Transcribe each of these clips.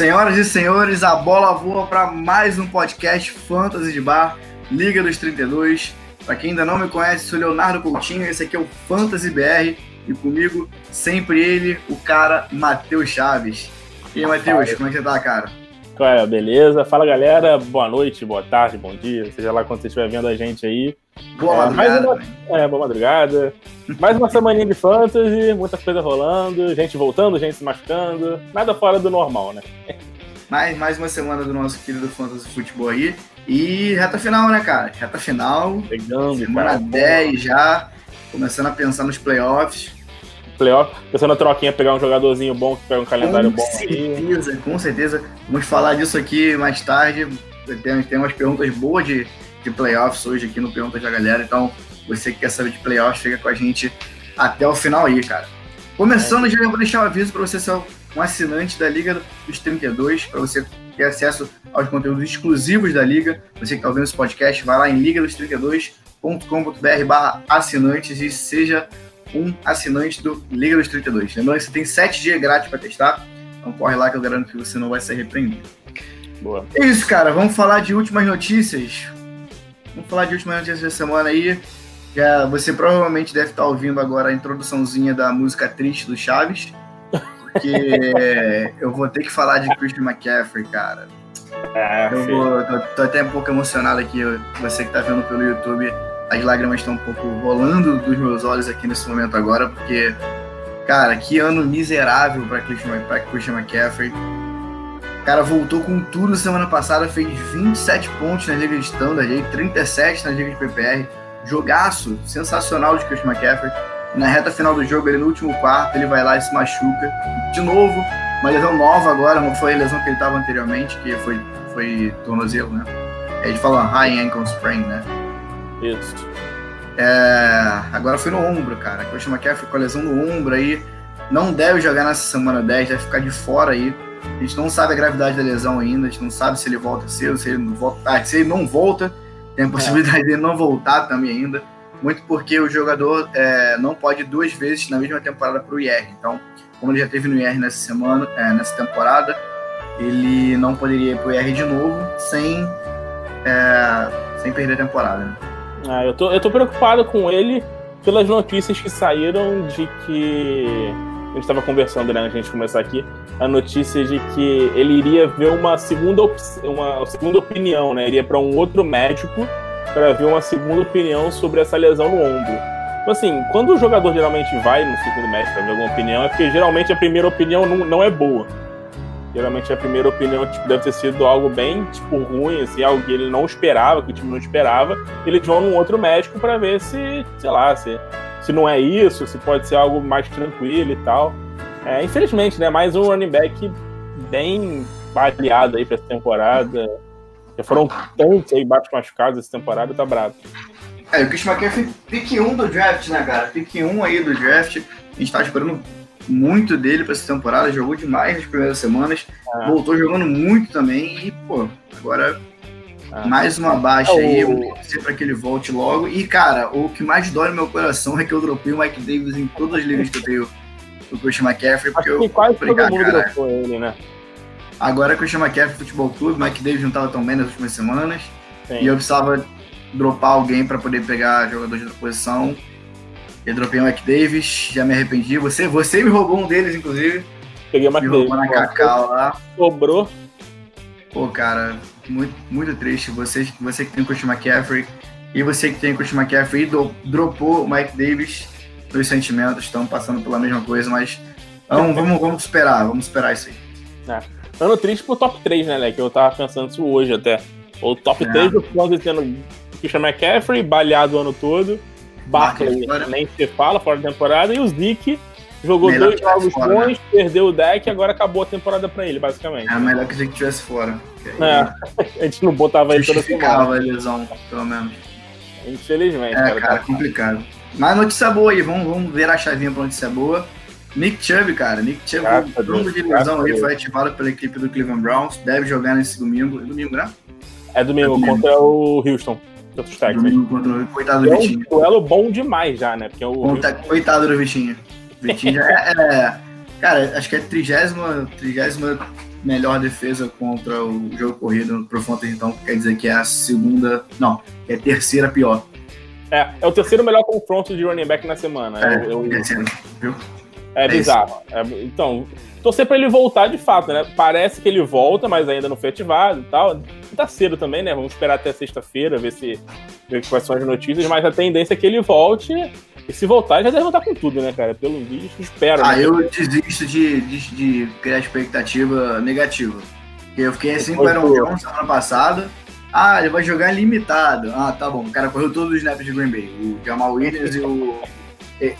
Senhoras e senhores, a bola voa para mais um podcast Fantasy de Bar, Liga dos 32. Para quem ainda não me conhece, sou Leonardo Coutinho, esse aqui é o Fantasy BR e comigo sempre ele, o cara Matheus Chaves. E aí, Matheus, como é que você tá, cara? Qual é, beleza? Fala galera, boa noite, boa tarde, bom dia, seja lá quando você estiver vendo a gente aí. Boa é, madrugada. Uma, é, boa madrugada. Mais uma semaninha de fantasy, muita coisa rolando, gente voltando, gente se machucando, nada fora do normal, né? Mais, mais uma semana do nosso querido Fantasy Futebol aí. E reta final, né, cara? Reta final. Pegando, semana cara. 10 já. Começando a pensar nos playoffs. Playoff, pensando na troquinha, pegar um jogadorzinho bom que pega um calendário com bom aí. certeza, com certeza. Vamos falar disso aqui mais tarde. Tem, tem umas perguntas boas de, de playoffs hoje aqui no Perguntas da Galera. Então, você que quer saber de playoffs, fica com a gente até o final aí, cara. Começando, já vou deixar o aviso para você ser um assinante da Liga dos 32, para você ter acesso aos conteúdos exclusivos da Liga. Você que está ouvindo esse podcast, vai lá em ligados32.com.br barra assinantes e seja um assinante do Liga dos 32. Lembrando que você tem 7 dias grátis para testar, então corre lá que eu garanto que você não vai ser repreendido. Boa. É isso, cara. Vamos falar de últimas notícias. Vamos falar de últimas notícias da semana aí. Já, você provavelmente deve estar ouvindo agora a introduçãozinha da música triste do Chaves. Porque eu vou ter que falar de Christian McCaffrey, cara. É, Eu vou, tô, tô até um pouco emocionado aqui. Você que tá vendo pelo YouTube, as lágrimas estão um pouco rolando dos meus olhos aqui nesse momento agora, porque, cara, que ano miserável para Christian, McCaffrey. O cara voltou com tudo semana passada, fez 27 pontos na Liga de Standard, aí, 37 na Liga de PPR. Jogaço sensacional de Christian McCaffrey. Na reta final do jogo, ele no último quarto, ele vai lá e se machuca. De novo, uma lesão nova agora, não foi a lesão que ele estava anteriormente, que foi, foi tornozelo, né? A gente fala high ankle sprain, né? Isso. É, agora foi no ombro, cara. Christian McCaffrey com a lesão no ombro aí. Não deve jogar nessa semana 10, deve ficar de fora aí. A gente não sabe a gravidade da lesão ainda, a gente não sabe se ele volta cedo, se ele não volta. Ah, se ele não volta, tem a possibilidade dele não voltar também ainda. Muito porque o jogador é, não pode ir duas vezes na mesma temporada para o IR. Então, como ele já teve no IR nessa semana, é, nessa temporada, ele não poderia ir para o IR de novo sem, é, sem perder a temporada. né? Ah, eu, tô, eu tô preocupado com ele pelas notícias que saíram de que. A gente estava conversando, né, antes de a gente começar aqui, a notícia de que ele iria ver uma segunda, op- uma segunda opinião, né? Iria para um outro médico para ver uma segunda opinião sobre essa lesão no ombro. Então, assim, quando o jogador geralmente vai no segundo médico para ver alguma opinião, é porque geralmente a primeira opinião não, não é boa. Geralmente a primeira opinião tipo, deve ter sido algo bem tipo, ruim, assim, algo que ele não esperava, que o time não esperava. Eles vão num outro médico para ver se, sei lá, se, se não é isso, se pode ser algo mais tranquilo e tal. É, infelizmente, né? Mais um running back bem baleado aí pra essa temporada. Já foram tantos aí baixos machucados essa temporada, tá bravo. É, o Christian McCaffrey, pick 1 do draft, né, cara? Pick 1 aí do draft. A gente tá esperando muito dele pra essa temporada. Jogou demais nas primeiras semanas. Ah. Voltou jogando muito também. E, pô, agora Ah. mais uma baixa É, aí. torcer pra que ele volte logo. E, cara, o que mais dói no meu coração é que eu dropei o Mike Davis em todas as ligas que eu tenho o Christian McCaffrey. Porque Acho que eu quase falei, todo mundo dropou ele, né? agora Christian McCaffrey Futebol Clube, Mike Davis não tava tão bem nas últimas semanas. Sim. E eu precisava dropar alguém para poder pegar jogadores da posição. Eu dropei o Mike Davis, já me arrependi. Você, você me roubou um deles, inclusive. Peguei uma Me roubou na Cacau lá. Sobrou. Pô, cara, muito, muito triste. Você, você que tem o Christian McCaffrey e você que tem o Christian McCaffrey e do, dropou o Mike Davis. Meus sentimentos estão passando pela mesma coisa, mas vamos, vamos, vamos esperar, vamos esperar isso aí. Ano triste pro top 3, né, Leque? Eu tava pensando isso hoje até. O top É. 3 do Fantasy tendo Christian McCaffrey, baleado o ano todo. Barkley, nem se fala, fora da temporada. E o Zeke jogou Melhor dois jogos fora, bons, perdeu o deck e agora acabou a temporada pra ele, basicamente. É melhor que a gente estivesse fora. aí É, a gente não botava ele toda semana. A lesão, pelo menos. Infelizmente, É, cara. cara, complicado. Mas notícia boa aí, vamos, vamos ver a chavinha pra notícia boa. Nick Chubb, cara. Nick Chubb, Deus, de a aí, foi ativado pela equipe do Cleveland Browns. Deve jogar nesse domingo. É domingo, né? É domingo, É domingo. contra o Houston. Outros Texans. Domingo contra o coitado do É um Vitinho. duelo bom demais já, né? Porque o Conta- Coitado do Vitinho. Vitinho já é, é- Cara, acho que é trigésima, trigésima melhor defesa contra o jogo corrido pro Fantasy, então quer dizer que é a segunda. Não, é a terceira pior. É, é o terceiro melhor confronto de running back na semana. É, eu, eu, é, É bizarro. É, então, torcer pra ele voltar de fato, né? Parece que ele volta, mas ainda não foi ativado e tal. E tá cedo também, né? Vamos esperar até sexta-feira, ver se ver quais são as notícias, mas a tendência é que ele volte. E se voltar, já deve voltar com tudo, né, cara? Pelo visto, espero. Ah, né? eu desisto de, de, de criar expectativa negativa. Porque eu fiquei assim com o Aaron. Jones semana passada. Ah, ele vai jogar limitado. Ah, tá bom. O cara correu todos os snaps de Green Bay. O Jamal Williams e o.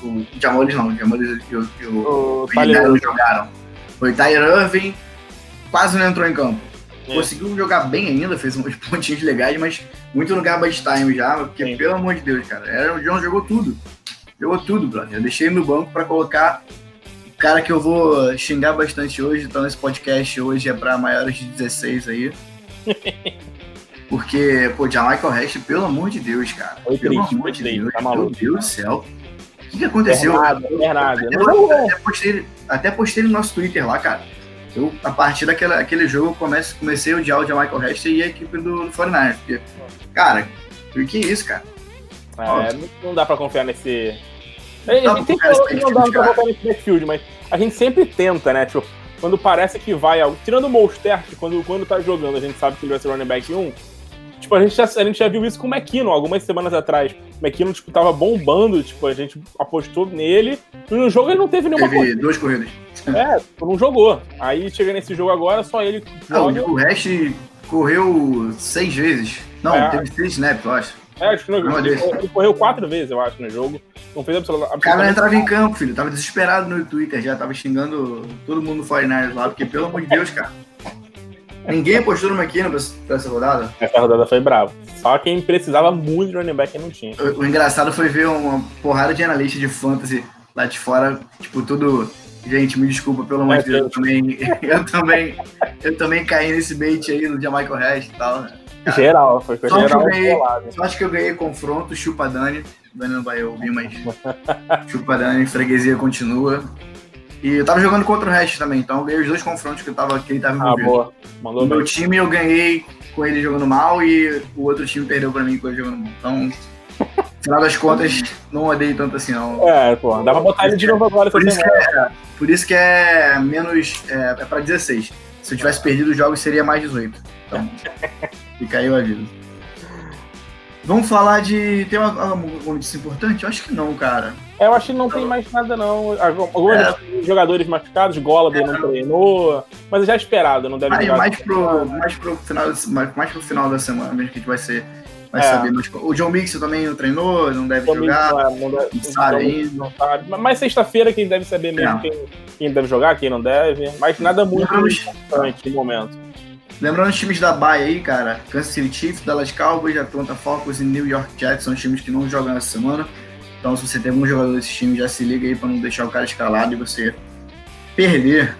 O Jamal Williams não, o Jamal Williams e o, o, O o jogaram. Foi Tyler Irving, quase não entrou em campo. É. Conseguiu jogar bem ainda, fez uns pontinhos legais, mas muito no garbage time já, porque pelo amor de Deus, cara. Aaron Jones jogou tudo. Jogou tudo, brother. Eu deixei ele no banco pra colocar o cara que eu vou xingar bastante hoje, então esse podcast hoje é pra maiores de 16 aí. Porque, pô, Jamaica Rest, pelo amor de Deus, cara. Foi pelo triste, amor de Deus, tá meu maluco. Deus do céu. O que, que aconteceu? Bernardo, Bernardo. Até, Não jogou. até postei, até postei no nosso Twitter lá, cara. Eu, a partir daquele aquele jogo, eu comece, comecei a odiar o Jamaica Rest e a equipe do, do 49ers. Porque, cara, o que é isso, cara? É, não- não dá pra confiar nesse. A gente sempre falou que não dá pra confiar nesse backfield, mas a gente sempre tenta, né? Tipo, quando parece que vai. Tirando o Mostert, quando, quando tá jogando, a gente sabe que ele vai ser running back 1. Tipo, a gente, já, a gente já viu isso com o McKinnon algumas semanas atrás. O McKinnon, tipo, tava bombando, tipo, a gente apostou nele. E no jogo ele não teve nenhuma Teve duas corridas. É, não jogou. Aí chega nesse jogo agora, só ele Não, joga. o Rest correu seis vezes. Não, É. teve seis snaps, eu acho. É, acho que no, Não, ele, ele correu quatro vezes, eu acho, no jogo. Não fez absolu- O cara absolutamente entrava em campo, filho. Tava desesperado no Twitter já, tava xingando todo mundo no 49ers lá, porque pelo amor de Deus, cara. Ninguém apostou no McKinnon pra, essa rodada. Essa rodada foi brava. Só quem precisava muito de running back não tinha. O, o engraçado foi ver uma porrada de analista de fantasy lá de fora, tipo, tudo. Gente, me desculpa, pelo amor de Deus, eu também, eu também, eu também caí nesse bait aí no Jamaica Rest e tal, né? Geral, foi Só que geral eu ganhei. Eu acho que eu ganhei confronto, chupa Dani. Dani não vai ouvir, mas chupa Dani, freguesia continua. E eu tava jogando contra o Rest também, então eu ganhei os dois confrontos que, eu tava, que ele tava Ah, envolvido. boa. Mandou meu bem. time eu ganhei com ele jogando mal e o outro time perdeu pra mim com ele jogando mal. Então, no final das contas, não odeio tanto assim, não. É, pô, dá pra botar ele de novo agora Por isso, que semana. é, por isso que é menos. É, é pra 16. Se eu tivesse perdido os jogos, seria mais 18. Então, fica aí o aviso. Vamos falar de. Tem uma, uma notícia importante? Eu acho que não, cara. É, eu acho que não tem mais nada, não. Alguns É. jogadores machucados, Golladay não treinou, mas já é esperado, não deve Aí, jogar. mais, pro, mais, pro final, mais, mais pro final da semana mesmo que a gente vai ser. Vai É. saber. Mas, o John Mixon também não treinou, não deve jogar. não é- não deve- não sabe não- não sabe. Mas- sexta-feira quem deve saber mesmo É. quem, quem deve jogar, quem não deve. Mas nada muito importante no momento. Lembrando os times da Bay aí, cara. Kansas City Chiefs, Dallas Cowboys, Atlanta Falcons e New York Jets são os times que não jogam essa semana. Então, se você tem algum jogador desses times, já se liga aí pra não deixar o cara escalado e você perder.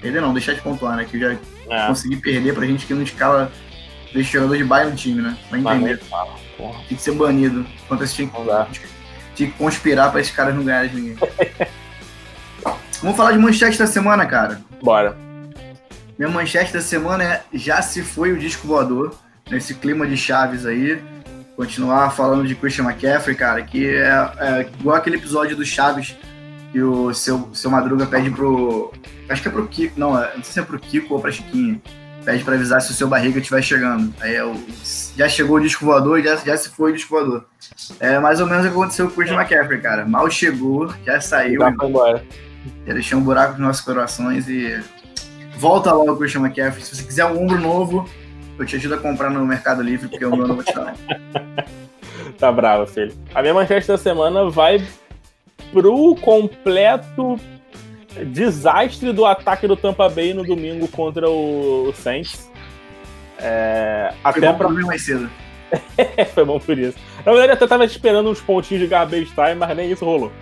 Perder não, deixar de pontuar, né? Que eu já É, consegui perder pra gente que não escala deixa jogador de Bay no time, né? Pra mas entender. Tem que ser banido. Enquanto esse time tinha que conspirar pra esses caras não ganharem de ninguém. Vamos falar de manchete da semana, cara. Bora. Minha manchete da semana é Já se foi o disco voador, nesse clima de Chaves aí. Continuar falando de Christian McCaffrey, cara, que é, é igual aquele episódio do Chaves que o seu, seu Madruga pede pro. Acho que é pro Kiko, não, é- não sei se é pro Kiko ou pra Chiquinha. Pede pra avisar se o seu barriga estiver chegando. Aí é o, já chegou o disco voador, já, já se foi o disco voador. É mais ou menos o que aconteceu com o Christian McCaffrey, cara. Mal chegou, já saiu, Já foi embora. já deixou um buraco nos nossos corações e volta logo Christian McCaffrey. Se você quiser um ombro novo, eu te ajudo a comprar no Mercado Livre, porque o meu não vou te dar. Tá bravo, filho. A minha manchete da semana vai pro completo desastre do ataque do Tampa Bay no domingo contra o Saints. É, Foi até bom pra... mim mais cedo. Foi bom por isso. Na verdade, eu até tava esperando uns pontinhos de garbage time, mas nem isso rolou.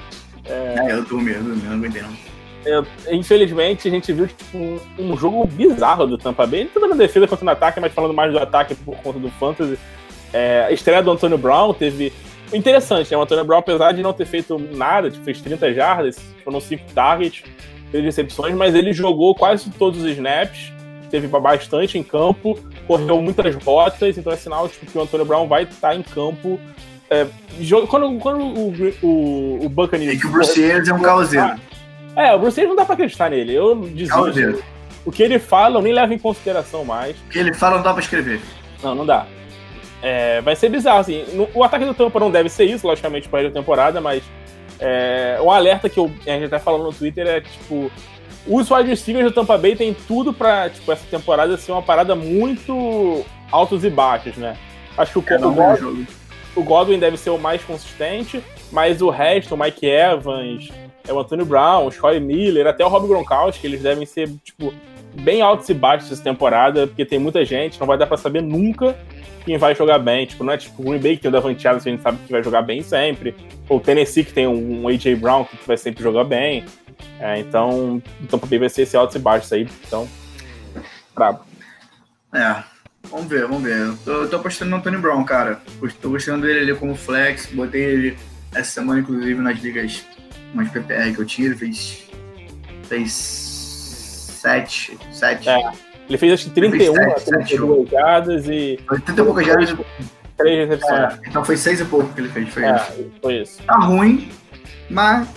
É, eu tô medo, eu não aguentei não. Eu- infelizmente, a gente viu tipo, um, um jogo bizarro do Tampa Bay. Tanto na defesa quanto no ataque, mas falando mais do ataque por conta do Fantasy. É, a estreia do Antônio Brown teve. Interessante, né? O Antônio Brown, apesar de não ter feito nada, tipo, fez 30 jardas, foram 5 targets, 3 recepções, mas ele jogou quase todos os snaps. teve bastante em campo, correu muitas rotas, então é sinal tipo, que o Antônio Brown vai estar em campo. É, quando, quando o, o, o Buccaneers... É que o Bruce Arians é um causeiro. É, o Bruce Arians não dá pra acreditar nele. Eu desisto. O que ele fala eu nem levo em consideração mais. O que ele fala não dá pra escrever. Não, não dá. É, vai ser bizarro, assim. O ataque do Tampa não deve ser isso, logicamente, para a temporada, mas é, um alerta que eu, a gente até falando no Twitter é, tipo, os wide receivers do Tampa Bay tem tudo pra, tipo, essa temporada ser uma parada muito altos e baixos, né? Acho que o, é, o, Godwin, o Godwin deve ser o mais consistente, mas o resto, o Mike Evans, é o Antônio Brown, o Troy Miller, até o Rob Gronkowski, eles devem ser, tipo, bem altos e baixos essa temporada, porque tem muita gente, não vai dar para saber nunca quem vai jogar bem. Tipo, não é tipo o Green Bay que tem o Davante Adams, a gente sabe que vai jogar bem sempre. Ou o Tennessee que tem um, AJ Brown que vai sempre jogar bem. É, então, o Tampa Bay vai ser esse altos e baixos aí. Então, brabo. É, vamos ver, vamos ver. Eu tô, eu tô apostando no Anthony Brown, cara. Tô gostando dele ali como flex. Botei ele essa semana, inclusive, nas ligas, umas PPR que eu. Ele fez, fez 7, 7. É. Ele fez acho que 31 32 jardas e. 80 e poucas jardas. 3 recepções. É, então foi 6 e pouco que ele fez. Foi, é, isso. foi isso. Tá ruim, mas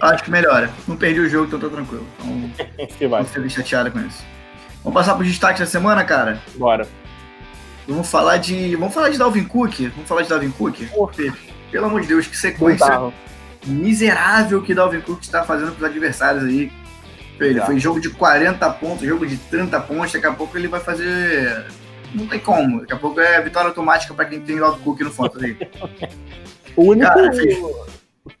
acho que melhora. Não perdi o jogo, então tô tranquilo. Então, que vai. Não fiquei chateado com isso. Vamos passar pro destaque da semana, cara? Bora. Vamos falar de. Vamos falar de Dalvin Cook? Vamos falar de Dalvin Cook? Fê, pelo amor de Deus, que sequência miserável que Dalvin Cook está fazendo pros adversários aí. Ele foi jogo de 40 pontos, jogo de 30 pontos, daqui a pouco ele vai fazer. Não tem como. Daqui a pouco é vitória automática para quem tem Dalvin Cook no fantasy. o único. Cara, fez...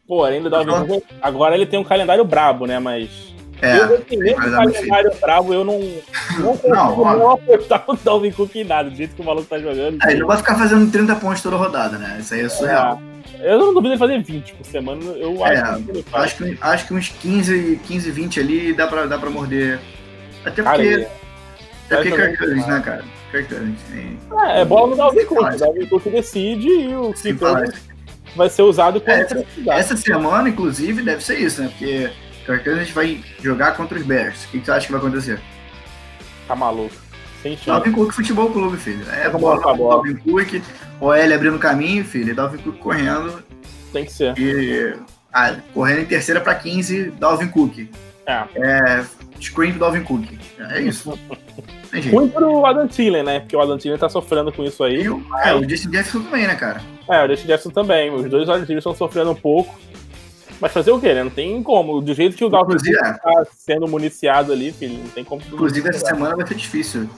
Porém, do Dalvin Cook, agora ele tem um calendário brabo, né? Mas. É, eu, assim, mesmo é calendário brabo, eu não, não consigo não, não apostar no Dalvin Cook em nada, do jeito que o maluco tá jogando. É, ele não vai ficar fazendo 30 pontos toda rodada, né? Isso aí é surreal. É. Eu não duvido ele fazer 20 por semana. Eu é, acho, que acho, que, acho que uns 15, 15, 20 ali dá pra, dá pra morder. Até porque. Até porque Kirk Cousins, né, cara? Kirk Cousins. É, é bola no Dalvin Cook. O Dalvin Cook decide e o Kirk vai ser usado quando essa, essa semana, inclusive, deve ser isso, né? Porque Kirk Cousins vai jogar contra os Bears. O que, você acha que vai acontecer? Tá maluco. Dalvin Cook Futebol Clube, filho. É bola, bola. Dalvin Cook, o L abrindo caminho, filho, Dalvin Cook correndo. Tem que ser. E, ah, correndo em terceira para 15, Dalvin Cook. É. é screen do Dalvin Cook. É isso. Muito pro Adam Thielen, né? Porque o Adam Thielen tá sofrendo com isso aí. E o, é, o Justin Jefferson também, né, cara? É, o Justin Jefferson também. Os dois Adam Thielen estão sofrendo um pouco. Mas fazer o quê, né? Não tem como. Do jeito que o Dalvin Cook é. tá sendo municiado ali, filho, não tem como. Inclusive, essa semana vai ser difícil.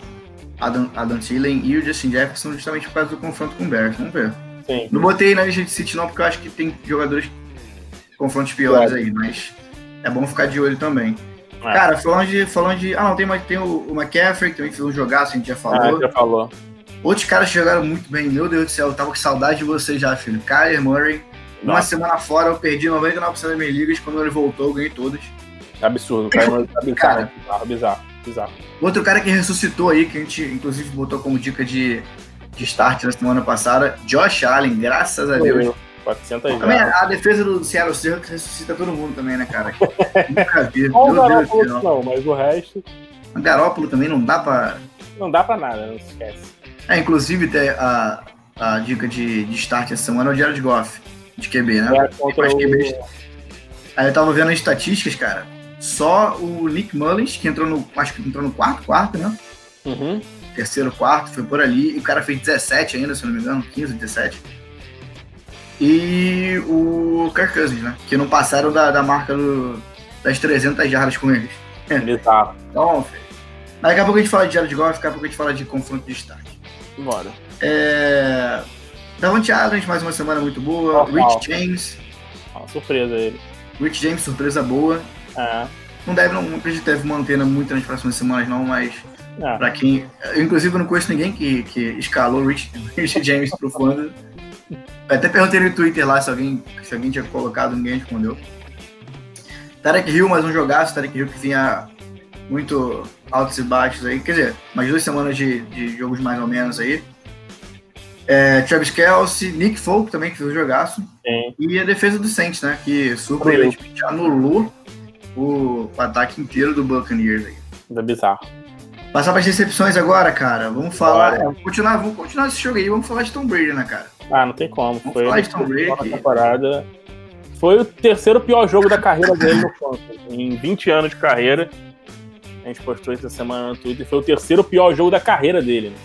Adam, Adam Thielen e o Justin Jefferson justamente por causa do confronto com o Bears. Vamos ver. Sim. Não botei na lista de City não, porque eu acho que tem jogadores confrontos piores aí, mas é bom ficar de olho também. É. Cara, falando de, falando de. Ah, não, tem, tem o, o McCaffrey, que também fez um jogaço, a gente já falou. Ah, já falou. Outros caras jogaram muito bem, meu Deus do céu, eu tava com saudade de você já, filho. Kyler Murray, Nossa. uma semana fora, eu perdi 99% das minhas ligas, quando ele voltou, eu ganhei todas. Absurdo, o Kyler Murray tá bizarro, cara, bizarro, bizarro. Bizarro. Outro cara que ressuscitou aí, que a gente inclusive botou como dica de, de start na semana passada, Josh Allen, graças a Deus. 400 também a defesa do Seattle Seahawks ressuscita todo mundo também, né, cara? Nunca vi. Meu Deus do céu. Não, mas o resto. O Garópolo também não dá pra. Não dá pra nada, não se esquece. É, inclusive a, a dica de, de start essa semana é o Jared Goff, de QB, né? É, contra o... Aí eu tava vendo as estatísticas, cara. Só o Nick Mullins, que entrou no. Acho que entrou no quarto, quarto, né? Uhum. Terceiro, quarto, foi por ali. E o cara fez 17 ainda, se não me engano, 15, 17. E o Kirk Cousins, né? Que não passaram da, da marca do, das 300 jardas com eles. Exato. então, filho. Daqui a pouco a gente fala de Jared Goff, daqui a pouco a gente fala de confronto de destaque. Bora. É... Davante Adams, mais uma semana muito boa. Oh, Rich oh. James. Surpresa ele. Rich James, surpresa boa. É. Não deve, não, acredito que deve manter muito nas próximas semanas, não, mas é. pra quem. Eu, inclusive, eu não conheço ninguém que, que escalou Rich, Rich James pro fundo. Até perguntei no Twitter lá se alguém, se alguém tinha colocado, ninguém respondeu. Tarek Hill, mais um jogaço, Tarek Hill que vinha muito altos e baixos aí, quer dizer, mais duas semanas de, de jogos mais ou menos aí. É, Travis Kelsey, Nick Folk também, que fez o jogaço. Sim. E a defesa do Saints, né? Que surpreendentemente anulou o, o ataque inteiro do Buccaneers aí. É bizarro. Passar para as decepções agora, cara. Vamos falar. Vamos continuar, vamos continuar esse jogo aí. Vamos falar de Tom Brady, né, cara? Ah, não tem como. Vamos Foi falar de Tom Brady. temporada. Foi o terceiro pior jogo da carreira dele no Fantasy. Em 20 anos de carreira. A gente postou essa semana no Twitter. Foi o terceiro pior jogo da carreira dele. Né?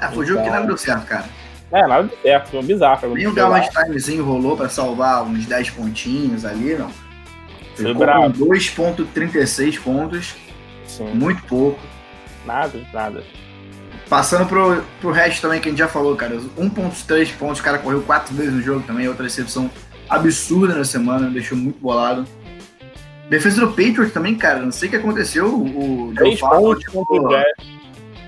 É, foi um jogo que nada deu certo, cara. É, nada deu certo. Foi um bizarro. Nem o Gallant Timezinho rolou pra salvar uns 10 pontinhos ali, não. Foi bravo. com 2,36 pontos. Sim. Muito pouco. Nada, nada. Passando pro, pro resto também, que a gente já falou, cara. os 1.3 pontos, o cara correu quatro vezes no jogo também, outra recepção absurda na semana, me deixou muito bolado. Defesa do Patriot também, cara, não sei o que aconteceu. O Joe pontos contra o Jets.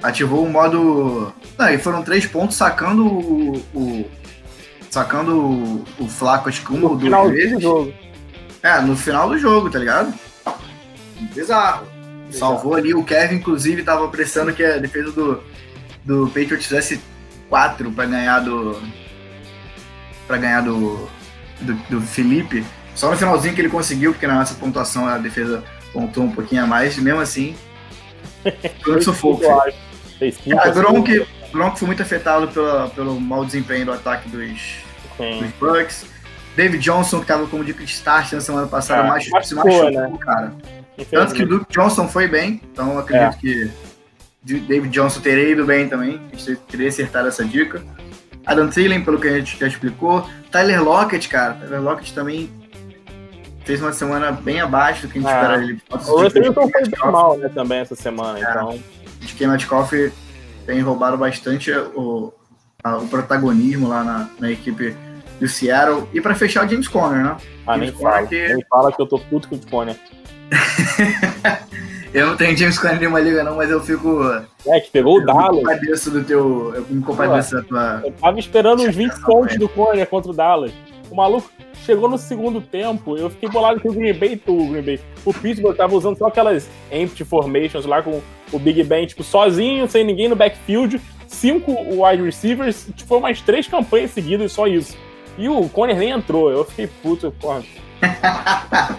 Ativou o modo. Não, e foram três pontos sacando o. o- sacando o, o Flaco, acho que uma ou No duas finalzinho do vezes. jogo. É, no final do jogo, tá ligado? Bizarro. Salvou ali. O Kevin, inclusive, tava pressando que a defesa do, do Patriots fizesse 4 pra ganhar do. pra ganhar do, do. do Felipe. Só no finalzinho que ele conseguiu, porque na nossa pontuação a defesa pontuou um pouquinho a mais, e mesmo assim. Foi um sufoco. Fez Cara, assim, Gronk, Gronk foi muito afetado pela, pelo mau desempenho do ataque dos, sim. dos Bucks. David Johnson, que tava como de start na semana passada, Ah, mais, se machucou, machucou, né? cara. Tanto que o Duke Johnson foi bem, então acredito É. que David Johnson teria ido bem também. A gente teria acertado essa dica. Adam Thielen, pelo que a gente já explicou. Tyler Lockett, cara. Tyler Lockett também fez uma semana bem abaixo do que a gente É. espera dele. O Wilson foi bem mal, né, também, essa semana, então... Acho que Metcalf tem roubado bastante o, a- o protagonismo lá na, na equipe do Seattle. E para fechar, o James Conner, né? Ah, nem James Conner fala. que- Nem fala que eu tô puto com o Conner. Eu não tenho James Conner em nenhuma liga, não, mas eu fico. É, que pegou o eu me Dallas. compadeço do teu. Eu me compadeço da tua. Eu tava esperando uns 20 Essa pontos foi. do Conner contra o Dallas. O maluco chegou no segundo tempo, eu fiquei bolado com o Green Bay, o Green Bay. O Pittsburgh tava usando só aquelas empty formations lá com o Big Ben, tipo, sozinho, sem ninguém no backfield, cinco wide receivers, tipo, foi umas três campanhas seguidas, só isso. E o Conner nem entrou, eu fiquei puto, porra.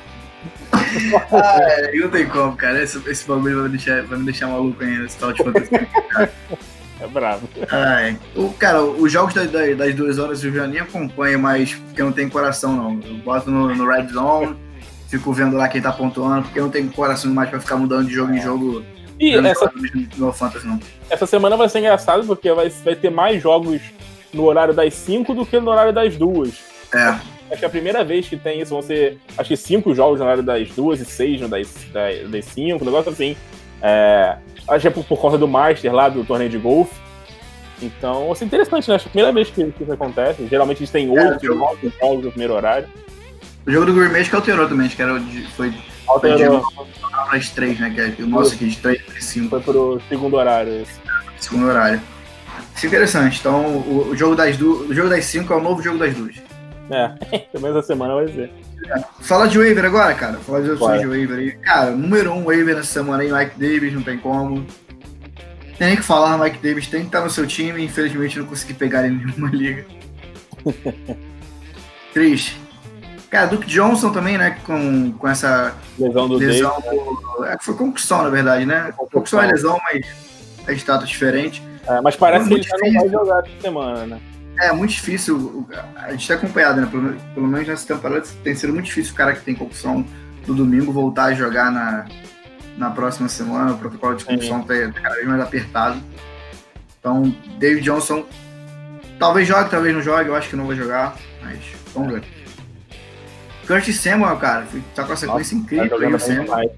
Ah, é, não tem como, cara. Esse, esse bagulho vai me deixar, vai me deixar maluco ainda, esse tal de fantasia. É bravo. Ai. O, cara, os jogos da- da- das duas horas eu já nem acompanho, mas porque eu não tenho coração, não. Eu boto no, no Red Zone, fico vendo lá quem tá pontuando, porque eu não tenho coração mais pra ficar mudando de jogo em jogo. E essa, no fantasy, não. essa semana vai ser engraçado porque vai, vai ter mais jogos no horário das 5 do que no horário das duas. É. Acho que é a primeira vez que tem isso, vão ser, acho que cinco jogos no horário das duas e seis no das, das, das cinco, um negócio assim. É, acho que é por, por conta do Master lá, do torneio de golfe. Então, ser interessante, né? Acho que é a primeira vez que, que isso acontece. Geralmente eles têm oito, jogos no primeiro horário. O jogo do Gourmet que alterou também, acho que era o de, foi Alterou, para as três, né? Que é o nosso aqui de três para cinco, foi pro segundo horário esse. segundo horário. Isso é interessante. Então, o, o jogo das du o jogo das cinco é o novo jogo das duas. É, pelo menos essa semana vai ser. Fala de waiver agora, cara. Fala de opções de waiver aí. Cara, número um waiver nessa semana aí, Mike Davis, não tem como. Tem que falar, Mike Davis tem que estar no seu time. Infelizmente, não consegui pegar ele em nenhuma liga. Triste. Cara, Duke Johnson também, né? Com, com essa Lesão do Davis. lesão. É, foi concussão, na verdade, né? Concussão é lesão, mas é status diferente. É, mas parece que ele já não vai jogar essa semana, né? É muito difícil. A gente tá acompanhado, né? Pelo, pelo menos nessa temporada tem sido muito difícil o cara que tem concussão no domingo voltar a jogar na, na próxima semana. O protocolo de concussão tá, tá cada vez mais apertado. Então, David Johnson talvez jogue, talvez não jogue. Eu acho que não vai jogar, mas vamos ver. Curtis Samuel, cara, tá com a sequência Tá incrível aí, jogando o bem Samuel. demais.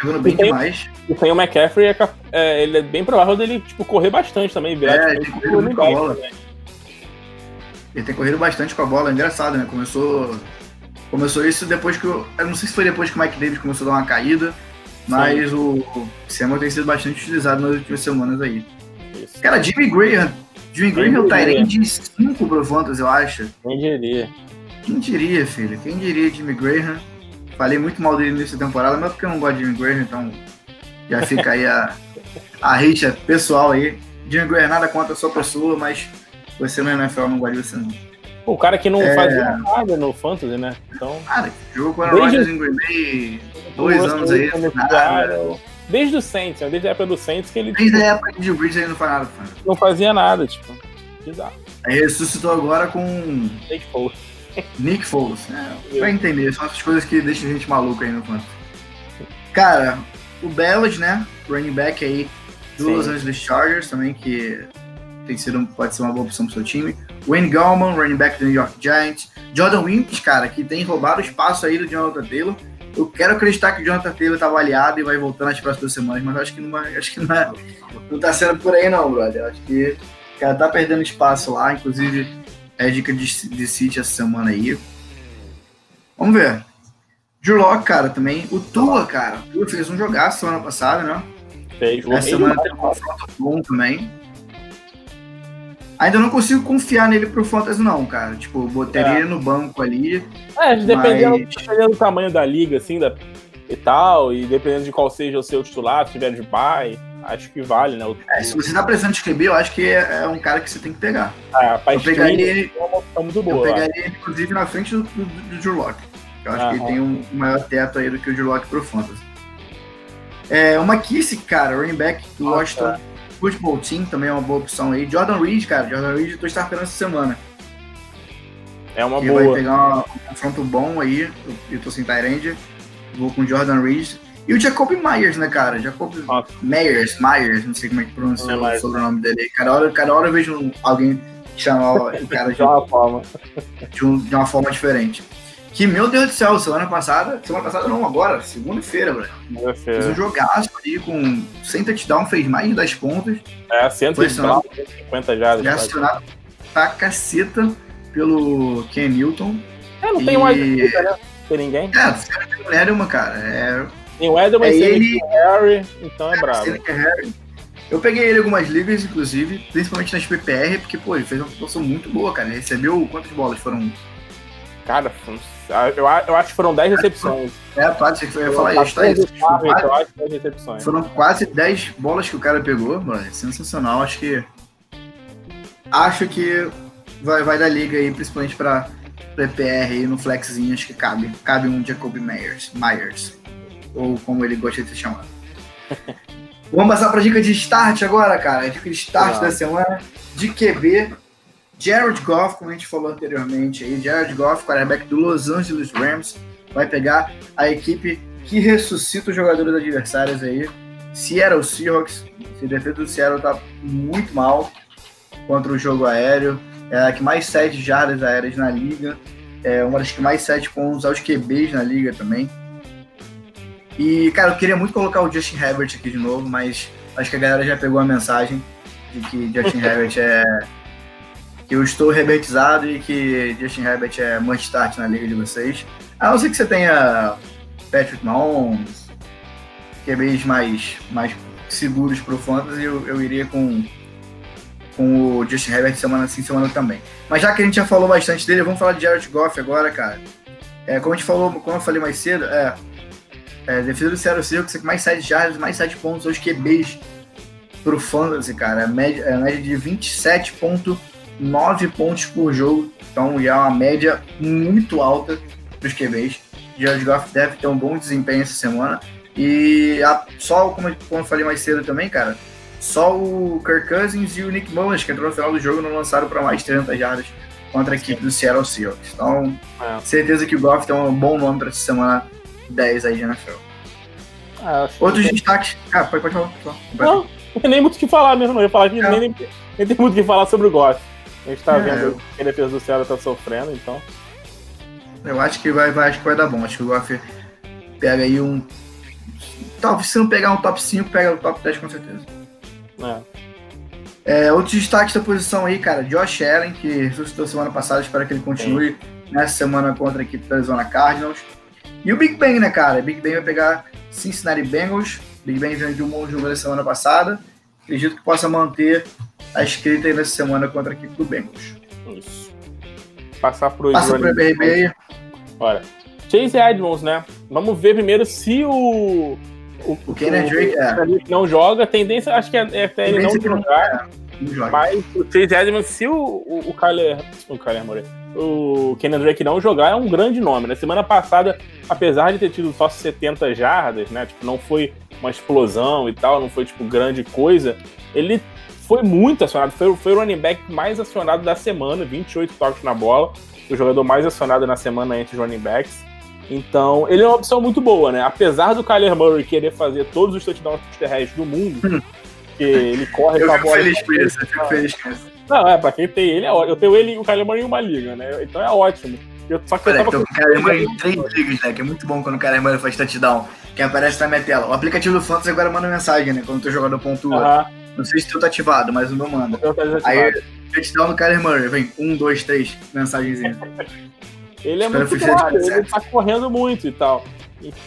Jogando bem E tem- demais. E sem o McCaffrey, é é, ele é bem provável dele tipo, correr bastante também. Virar, É, tipo, tem um corrido muito com a running bola. também. Ele tem corrido bastante com a bola, é engraçado, né? Começou, começou isso depois que o. Eu não sei se foi depois que o Mike Davis começou a dar uma caída, mas o, o Samuel tem sido bastante utilizado nas últimas semanas aí. Isso. Cara, Jimmy Graham. Jimmy Graham é o Tyrande de 5 pro Fantasy, eu acho. Quem diria? Quem diria, filho? Quem diria Jimmy Graham? Falei muito mal dele nessa temporada, mas porque eu não gosto de Jimmy Graham, então já fica aí a, a rixa pessoal aí. Jimmy Graham nada contra a sua pessoa, mas você no NFL não de você não. O cara que não É. fazia nada no Fantasy, né? Então. Cara, jogou com Desde- Rodgers em Green Bay dois anos aí, no nada. Desde o Saints, né? desde a época do Saints que ele. Desde a época de Bridge ele não faz nada. Cara. Não fazia nada, tipo. Bizarro. Aí ressuscitou agora com. Nick Foles. Nick Foles. É, vai entender, são essas coisas que deixam a gente maluco aí no canto. Cara, o Bellas, né? Running back aí do Sim. Los Angeles Chargers também, que tem sido, pode ser uma boa opção pro seu time. Wayne Gallman, running back do New York Giants. Jordan Wimps, cara, que tem roubado o espaço aí do Jonathan Taylor. Eu quero acreditar que o Jonathan Taylor tá avaliado e vai voltar nas próximas semanas, mas acho que não, vai, acho que não, é, não tá sendo por aí não, brother. Acho que o cara tá perdendo espaço lá, inclusive é dica de, de City essa semana aí. Vamos ver. Drew Locke, cara, também. O Tua, cara. O Tua fez um jogaço semana passada, né? Fez. Essa semana tem um confronto bom também. Ainda não consigo confiar nele pro Fantasy, não, cara. Tipo, botaria é. ele no banco ali. É, dependendo, mas... dependendo do tamanho da liga, assim, da, e tal, e dependendo de qual seja o seu titular, se tiver de pai, acho que vale, né? O... É, se você tá precisando de QB, eu acho que é, é um cara que você tem que pegar. Ah, eu pegaria ele, é uma opção muito boa. Eu pegaria ele, inclusive, na frente do, do, do Drew Locke. Eu acho que ele tem um maior teto aí do que o Drew Locke pro Fantasy. É, uma Kissick, cara, running back do Washington Football Team também é uma boa opção aí. Jordan Reed, cara. Jordan Reed eu tô startando essa semana. É uma que boa. vai pegar um confronto bom aí. Eu tô sem Tyrande. Vou com Jordan Reed. E o Jacob Myers, né, cara? Jacob. Myers, Myers, não sei como é que pronuncia é o sobrenome dele. Cada hora, cada hora eu vejo alguém chamar o cara de, de uma forma. De, um, de uma forma diferente. Que, meu Deus do céu, semana passada, semana passada não, agora, segunda-feira, velho. Segunda-feira. Fez um jogaço ali com 100 touchdown, fez mais de 10 pontos. É, 150 já. Já acionado pra caceta pelo Ken Newton. É, não e... tem mais dúvida, né? Tem ninguém. É, tem o Edelman, cara. É... Tem o Edelman, é ele... Harry, então é, é brabo. Harry. Eu peguei ele algumas ligas, inclusive, principalmente nas PPR, porque, pô, ele fez uma situação muito boa, cara. Ele recebeu quantas bolas? Foram Cara, eu, eu acho que foram 10 recepções. É, quase que eu ia falar isso. Tá foram, foram quase 10 bolas que o cara pegou, mano. Sensacional. Acho que. Acho que vai, vai dar liga aí, principalmente pra PPR aí no flexzinho, acho que cabe. Cabe um Jacob Myers. Myers. Ou como ele gosta de ser chamado. Vamos passar pra dica de start agora, cara. Dica de start da semana. De QB Jared Goff, como a gente falou anteriormente, aí, Jared Goff, quarterback do Los Angeles Rams, vai pegar a equipe que ressuscita os jogadores adversários aí. Seattle Seahawks, a defesa do Seattle tá muito mal contra o jogo aéreo, é a que mais cede jardas aéreas na liga, é uma das que mais cede pontos aos QBs na liga também. E, cara, eu queria muito colocar o Justin Herbert aqui de novo, mas acho que a galera já pegou a mensagem de que Justin Herbert é que eu estou rebetizado e que Justin Herbert é must start na liga de vocês. A não ser que você tenha Patrick Mahomes, QBs mais, mais seguros para o Fantasy, eu, eu iria com, com o Justin Herbert semana sim, semana também. Mas já que a gente já falou bastante dele, vamos falar de Jared Goff agora, cara. É, como a gente falou, como eu falei mais cedo, é, é defesa do Seattle Seahawks, que mais 7 jardas, mais 7 pontos aos QBs pro Fantasy, cara. A média, a média de 27.1 9 pontos por jogo, então já é uma média muito alta para os QBs. Jared Goff deve ter um bom desempenho essa semana. E a, só, como, como eu falei mais cedo também, cara, só o Kirk Cousins e o Nick Mullins, que entrou no final do jogo, não lançaram para mais 30 jardas contra a equipe do Seattle Seahawks. Então, é. certeza que o Goff tem um bom nome para essa semana 10 aí de NFL. É, Outros que... destaques. Ah, pode, pode falar. Pode falar. Não, não tem nem muito o que falar mesmo, não. Eu ia falar que é. nem, nem, nem tem muito o que falar sobre o Goff. A gente tá é, vendo eu... que a defesa do Ceará tá sofrendo, então. Eu acho que vai, vai, acho que vai dar bom. Acho que o Goff pega aí um. Talvez se não pegar um top 5, pega o top 10 com certeza. É. É, outros destaques da posição aí, cara. Josh Allen, que ressuscitou semana passada, espero que ele continue Sim. nessa semana contra a equipe da Arizona Cardinals. E o Big Ben, né, cara? Big Ben vai pegar Cincinnati Bengals. Big veio de um bom jogo da semana passada. Acredito que possa manter a escrita aí nessa semana contra a equipe do Bengals. Isso. Passar pro Passa pro BRB. Olha. Chase Edmonds, né? Vamos ver primeiro se o. O, o Kenner Drake é. não joga, a tendência acho que é, é ele não jogar. É, não joga. Mas o Chase Edmonds, se o, o, o Kyler. O Kyler Moreira. o Kenan Drake não jogar, é um grande nome. Na né? semana passada, apesar de ter tido só 70 jardas, né? Tipo, não foi uma explosão e tal, não foi, tipo, grande coisa. Ele foi muito acionado, foi, foi o running back mais acionado da semana, 28 toques na bola, o jogador mais acionado na semana entre os running backs. Então, ele é uma opção muito boa, né? Apesar do Kyler Murray querer fazer todos os touchdowns terrestres do mundo, hum. que ele corre com a bola. Feliz por isso, eu fico feliz com isso. Não, é, pra quem tem ele é ótimo. Eu tenho ele e o Kyler Murray em uma liga, né? Então é ótimo. Eu, só que Olha, eu tava com o Kyler Murray em três ligas, né? Que é muito bom quando o Kyler Murray faz touchdown, que aparece na minha tela. O aplicativo do Fantasy agora manda mensagem, né? Quando o teu jogador pontua. Não sei se tu tá ativado, mas o meu manda. Aí, touchdown do Kyler Murray, vem um, dois, três, mensagenzinha. ele é muito bom, ele tá correndo muito e tal.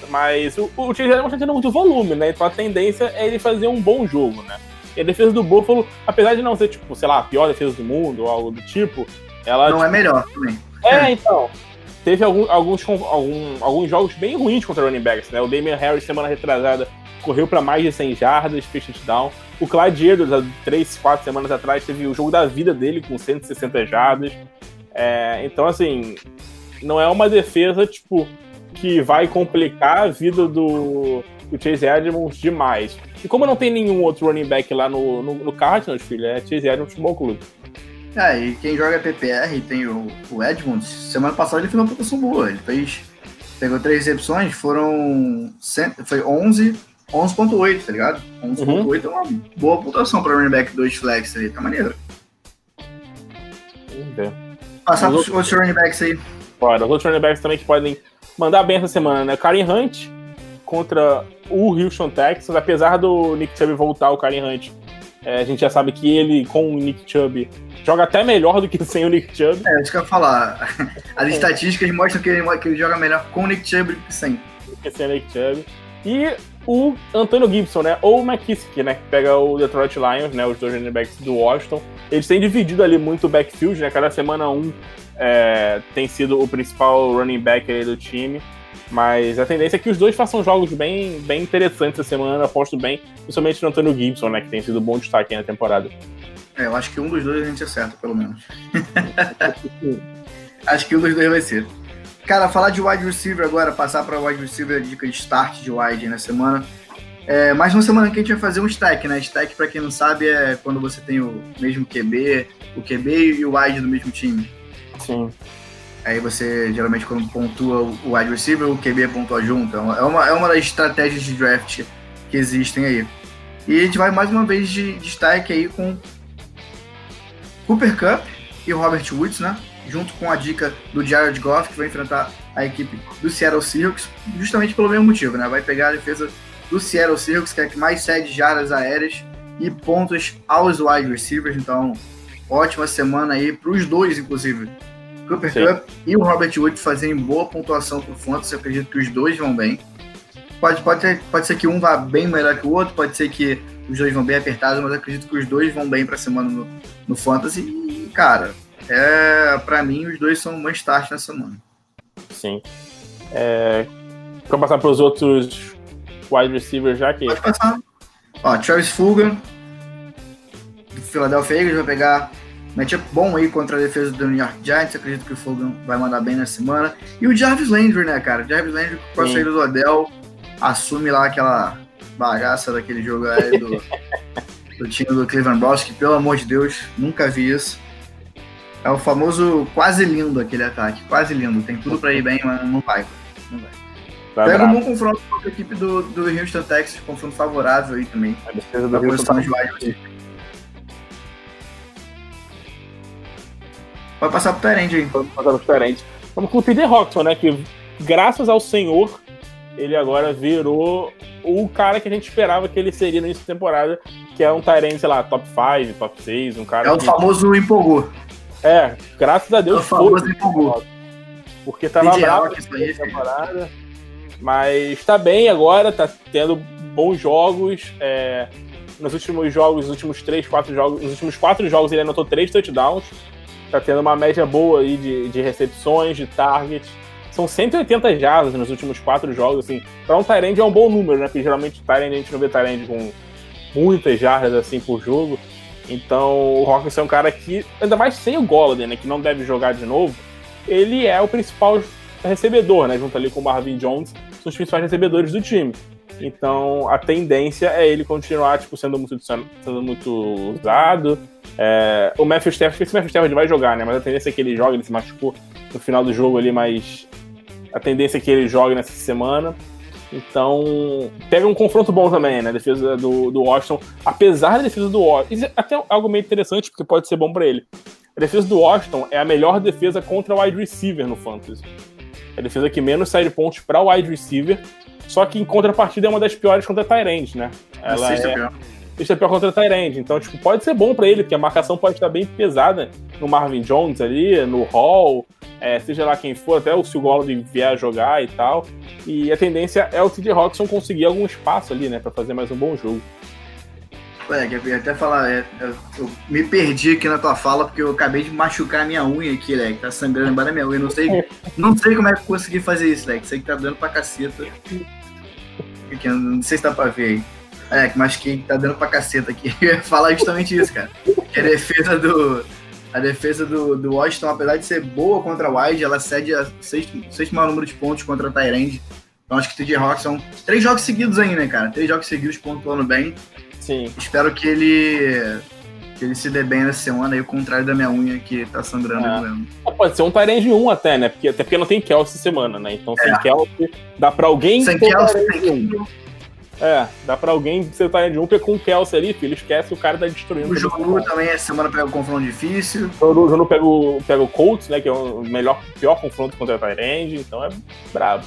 Mas o, o Chase Edmonds tá tendo muito volume, né? Então a tendência é ele fazer um bom jogo, né? E a defesa do Buffalo, apesar de não ser, tipo, sei lá, a pior defesa do mundo ou algo do tipo, ela. Não tipo, é melhor também. É, então. Teve algum, alguns, algum, alguns jogos bem ruins contra running backs, né? O Damian Harris, semana retrasada, correu para mais de 100 jardas, fez touchdown. O Clyde Edwards, há 3, 4 semanas atrás, teve o jogo da vida dele com 160 jardas. É, então, assim, não é uma defesa, tipo, que vai complicar a vida do, do Chase Edmonds demais. E como não tem nenhum outro running back lá no, no, no Cardinals, filho, é Chase Edmonds Futebol Clube. É, e quem joga PPR tem o, o Edmonds. Semana passada ele fez uma pontuação boa. Ele fez. Pegou três recepções, foram. Foi 11, 11.8, tá ligado? 11.8 uhum. é uma boa pontuação para running back 2 flex aí, tá maneiro. Ver. Passar os outros running backs aí. Bora, os outros running backs também que podem mandar bem essa semana, né? Karen Hunt contra o Houston Texans, apesar do Nick Chubb voltar, o Karen Hunt, é, a gente já sabe que ele com o Nick Chubb joga até melhor do que sem o Nick Chubb. É, isso que eu ia falar. As é. estatísticas mostram que ele, que ele joga melhor com o Nick Chubb do que sem. Do que sem o Nick Chubb. E o Antônio Gibson, né? Ou o McKissick, né? Que pega o Detroit Lions, né? Os dois running backs do Washington. Eles têm dividido ali muito o backfield, né? Cada semana um é, tem sido o principal running back do time. Mas a tendência é que os dois façam jogos bem, bem interessantes essa semana, aposto bem, principalmente no Antônio Gibson, né? Que tem sido um bom destaque na temporada. É, eu acho que um dos dois a gente acerta, pelo menos. acho que um dos dois vai ser. Cara, falar de wide receiver agora, passar para wide receiver, a dica de start de wide na semana. É, mais uma semana que a gente vai fazer um stack, né? Stack, para quem não sabe, é quando você tem o mesmo QB, o QB e o wide do mesmo time. Sim. Aí você, geralmente, quando pontua o wide receiver, o QB pontua junto. É uma, é uma das estratégias de draft que existem aí. E a gente vai mais uma vez de destaque aí com Cooper Cup e Robert Woods, né? Junto com a dica do Jared Goff, que vai enfrentar a equipe do Seattle Seahawks, justamente pelo mesmo motivo, né? Vai pegar a defesa do Seattle Seahawks, que é a que mais cede jardas aéreas e pontos aos wide receivers. Então, ótima semana aí para os dois, inclusive. Cooper Sim. Cup e o Robert Wood fazerem boa pontuação para o Fantasy. Eu acredito que os dois vão bem. Pode, pode, pode ser que um vá bem melhor que o outro, pode ser que os dois vão bem apertados, mas acredito que os dois vão bem para a semana no, no Fantasy. E, cara, é, para mim, os dois são uma start na semana. Sim. É, para passar para os outros wide receivers já que. Pode passar. Ó, Travis Fulgham, do Philadelphia Eagles, vai pegar Matchup bom aí contra a defesa do New York Giants. Acredito que o Fogo vai mandar bem na semana. E o Jarvis Landry, né, cara? Jarvis Landry, com a saída do Odell, assume lá aquela bagaça daquele jogo aí do, do time do Cleveland Browns, que pelo amor de Deus, nunca vi isso. É o famoso quase lindo aquele ataque, quase lindo. Tem tudo para ir bem, mas não vai. Não vai. Tá Pega um bom confronto com a equipe do, do Houston Texas, confronto favorável aí também. A defesa do Houston de wide Vai passar pro Tyrande aí. Vamos passar pro Tyrande. Vamos com o Peter Roxon, né? Que graças ao Senhor, ele agora virou o cara que a gente esperava que ele seria no início da temporada, que é um Tyrande, sei lá, top 5, top 6, um cara. É o que... famoso empolgou. É, graças a Deus. É foi. Porque tava bravo na temporada. Mas tá bem agora, tá tendo bons jogos. É, nos últimos jogos, nos últimos 3, 4 jogos, nos últimos 4 jogos ele anotou 3 touchdowns tá tendo uma média boa aí de, de recepções, de targets. São 180 jardas nos últimos quatro jogos, assim. Pra um Tyrande é um bom número, né? Porque geralmente Tyrande a gente não vê Tyrande com muitas jardas assim por jogo. Então o Hawkins é um cara que, ainda mais sem o Golladay, né? Que não deve jogar de novo. ele é o principal recebedor, né? Junto ali com o Marvin Jones, são os principais recebedores do time. Então a tendência é ele continuar tipo, sendo, muito, sendo muito usado. É, o Matthew Stafford, esse Matthew Stafford vai jogar, né? Mas a tendência é que ele jogue, ele se machucou no final do jogo ali, mas a tendência é que ele jogue nessa semana. Então, pega um confronto bom também, né? A defesa do, do Washington. Apesar da defesa do Washington. Até algo meio interessante, porque pode ser bom para ele. A defesa do Washington é a melhor defesa contra o wide receiver no Fantasy. É a defesa que menos sai de pontos para o wide receiver. Só que em contrapartida é uma das piores contra Tyrande, né? Ela é, pior. Sexta pior contra Tyrande. Então, tipo, pode ser bom para ele, porque a marcação pode estar bem pesada no Marvin Jones ali, no Hall é, seja lá quem for, até o Sil Golladay vier a jogar e tal. E a tendência é o TJ Roxon conseguir algum espaço ali, né, para fazer mais um bom jogo. É, eu até falar, é, eu me perdi aqui na tua fala porque eu acabei de machucar a minha unha aqui, né? Que tá sangrando embaixo da minha unha. Não sei, não sei como é que eu consegui fazer isso, né? Sei que tá dando pra caceta. Não sei se dá pra ver aí. É, mas que tá dando pra caceta aqui. Falar justamente isso, cara. Que a defesa do, a defesa do, do Washington, apesar de ser boa contra a Wide, ela cede a sexto, sexto maior número de pontos contra a Tyrande. Então acho que o TJ Rock são três jogos seguidos aí, né, cara? Três jogos seguidos pontuando bem. Sim. Espero que ele que ele se dê bem nessa semana aí, o contrário da minha unha que tá sangrando é. mesmo. Pode ser um Tyrande 1 até, né? Porque, até porque não tem Kelsey semana, né? Então sem é. Kelsey dá pra alguém. Sem Kelsey tem é, dá pra alguém ser Tyrande Jumper com o Kelsey ali, filho. Esquece, o cara tá destruindo. O Juru também essa semana pega o confronto difícil. O Juru pega o, pega o Colts, né? Que é o melhor, pior confronto contra o Tyrande, então é brabo.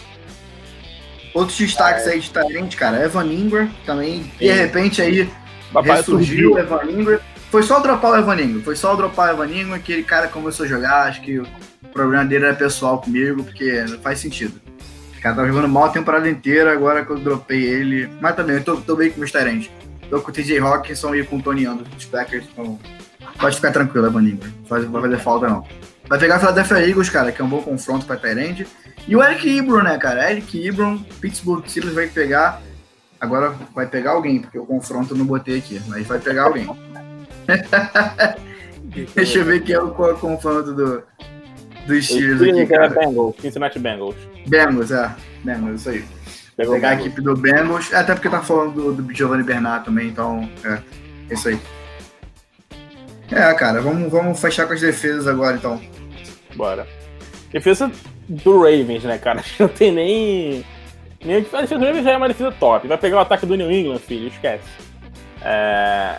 Outros destaques é. aí de Tyrande, cara, Evan Ingram também, de repente aí Papai ressurgiu o Evan Ingram. Foi só dropar o Evan Ingram, foi só dropar o Evan Ingram, aquele cara começou a jogar, acho que o problema dele era pessoal comigo, porque não faz sentido cara tava jogando mal a temporada inteira, agora que eu dropei ele. Mas também, eu tô, tô bem com meus Tyrants. Tô com o TJ Hawkinson e com o Tony Anderson, os Packers. Então, pode ficar tranquilo, Evan Não vai fazer falta, não. Vai pegar a Philadelphia Eagles, cara, que é um bom confronto pra Tyrande. E o Eric Ibron, né, cara? Eric Ibron, Pittsburgh Steelers vai pegar. Agora vai pegar alguém, porque o confronto eu não botei aqui, mas vai pegar alguém. Deixa eu ver quem é o confronto do, dos Steelers aqui, cara. Bengals, Cincinnati Bengals. Bengals, é. Bengals, isso aí. Pegou Pegar a equipe do Bengals, até porque tá falando do, do Giovanni Bernard também, então é, é isso aí. É, cara, vamos, vamos fechar com as defesas agora, então. Bora. Defesa do Ravens, né, cara? Não tem nem. nem a defesa do Ravens já é uma defesa top. Vai pegar o ataque do New England, filho, esquece. É...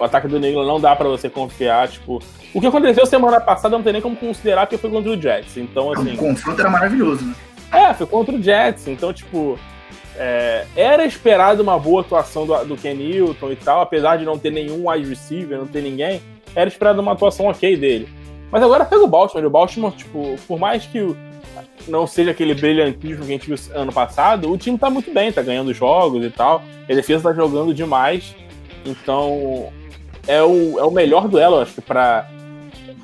O ataque do New England não dá pra você confiar, tipo. O que aconteceu semana passada não tem nem como considerar que foi contra o Jets. Então, assim. O confronto era maravilhoso, né? É, foi contra o Jets. Então, tipo. É, era esperado uma boa atuação do, do Ken Newton e tal, apesar de não ter nenhum wide receiver, não ter ninguém, era esperado uma atuação ok dele. Mas agora pega o Baltimore. O Baltimore, tipo, por mais que não seja aquele brilhantismo que a gente viu ano passado, o time tá muito bem, tá ganhando jogos e tal. A defesa tá jogando demais. Então, é o, é o melhor duelo, acho que, pra,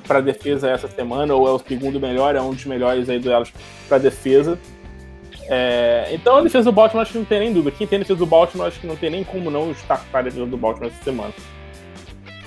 para defesa essa semana, ou é o segundo melhor, é um dos melhores aí duelos para defesa. É, então a defesa do Baltimore acho que não tem nem dúvida. Quem tem a defesa do Baltimore acho que não tem nem como não destacar a defesa do Baltimore essa semana.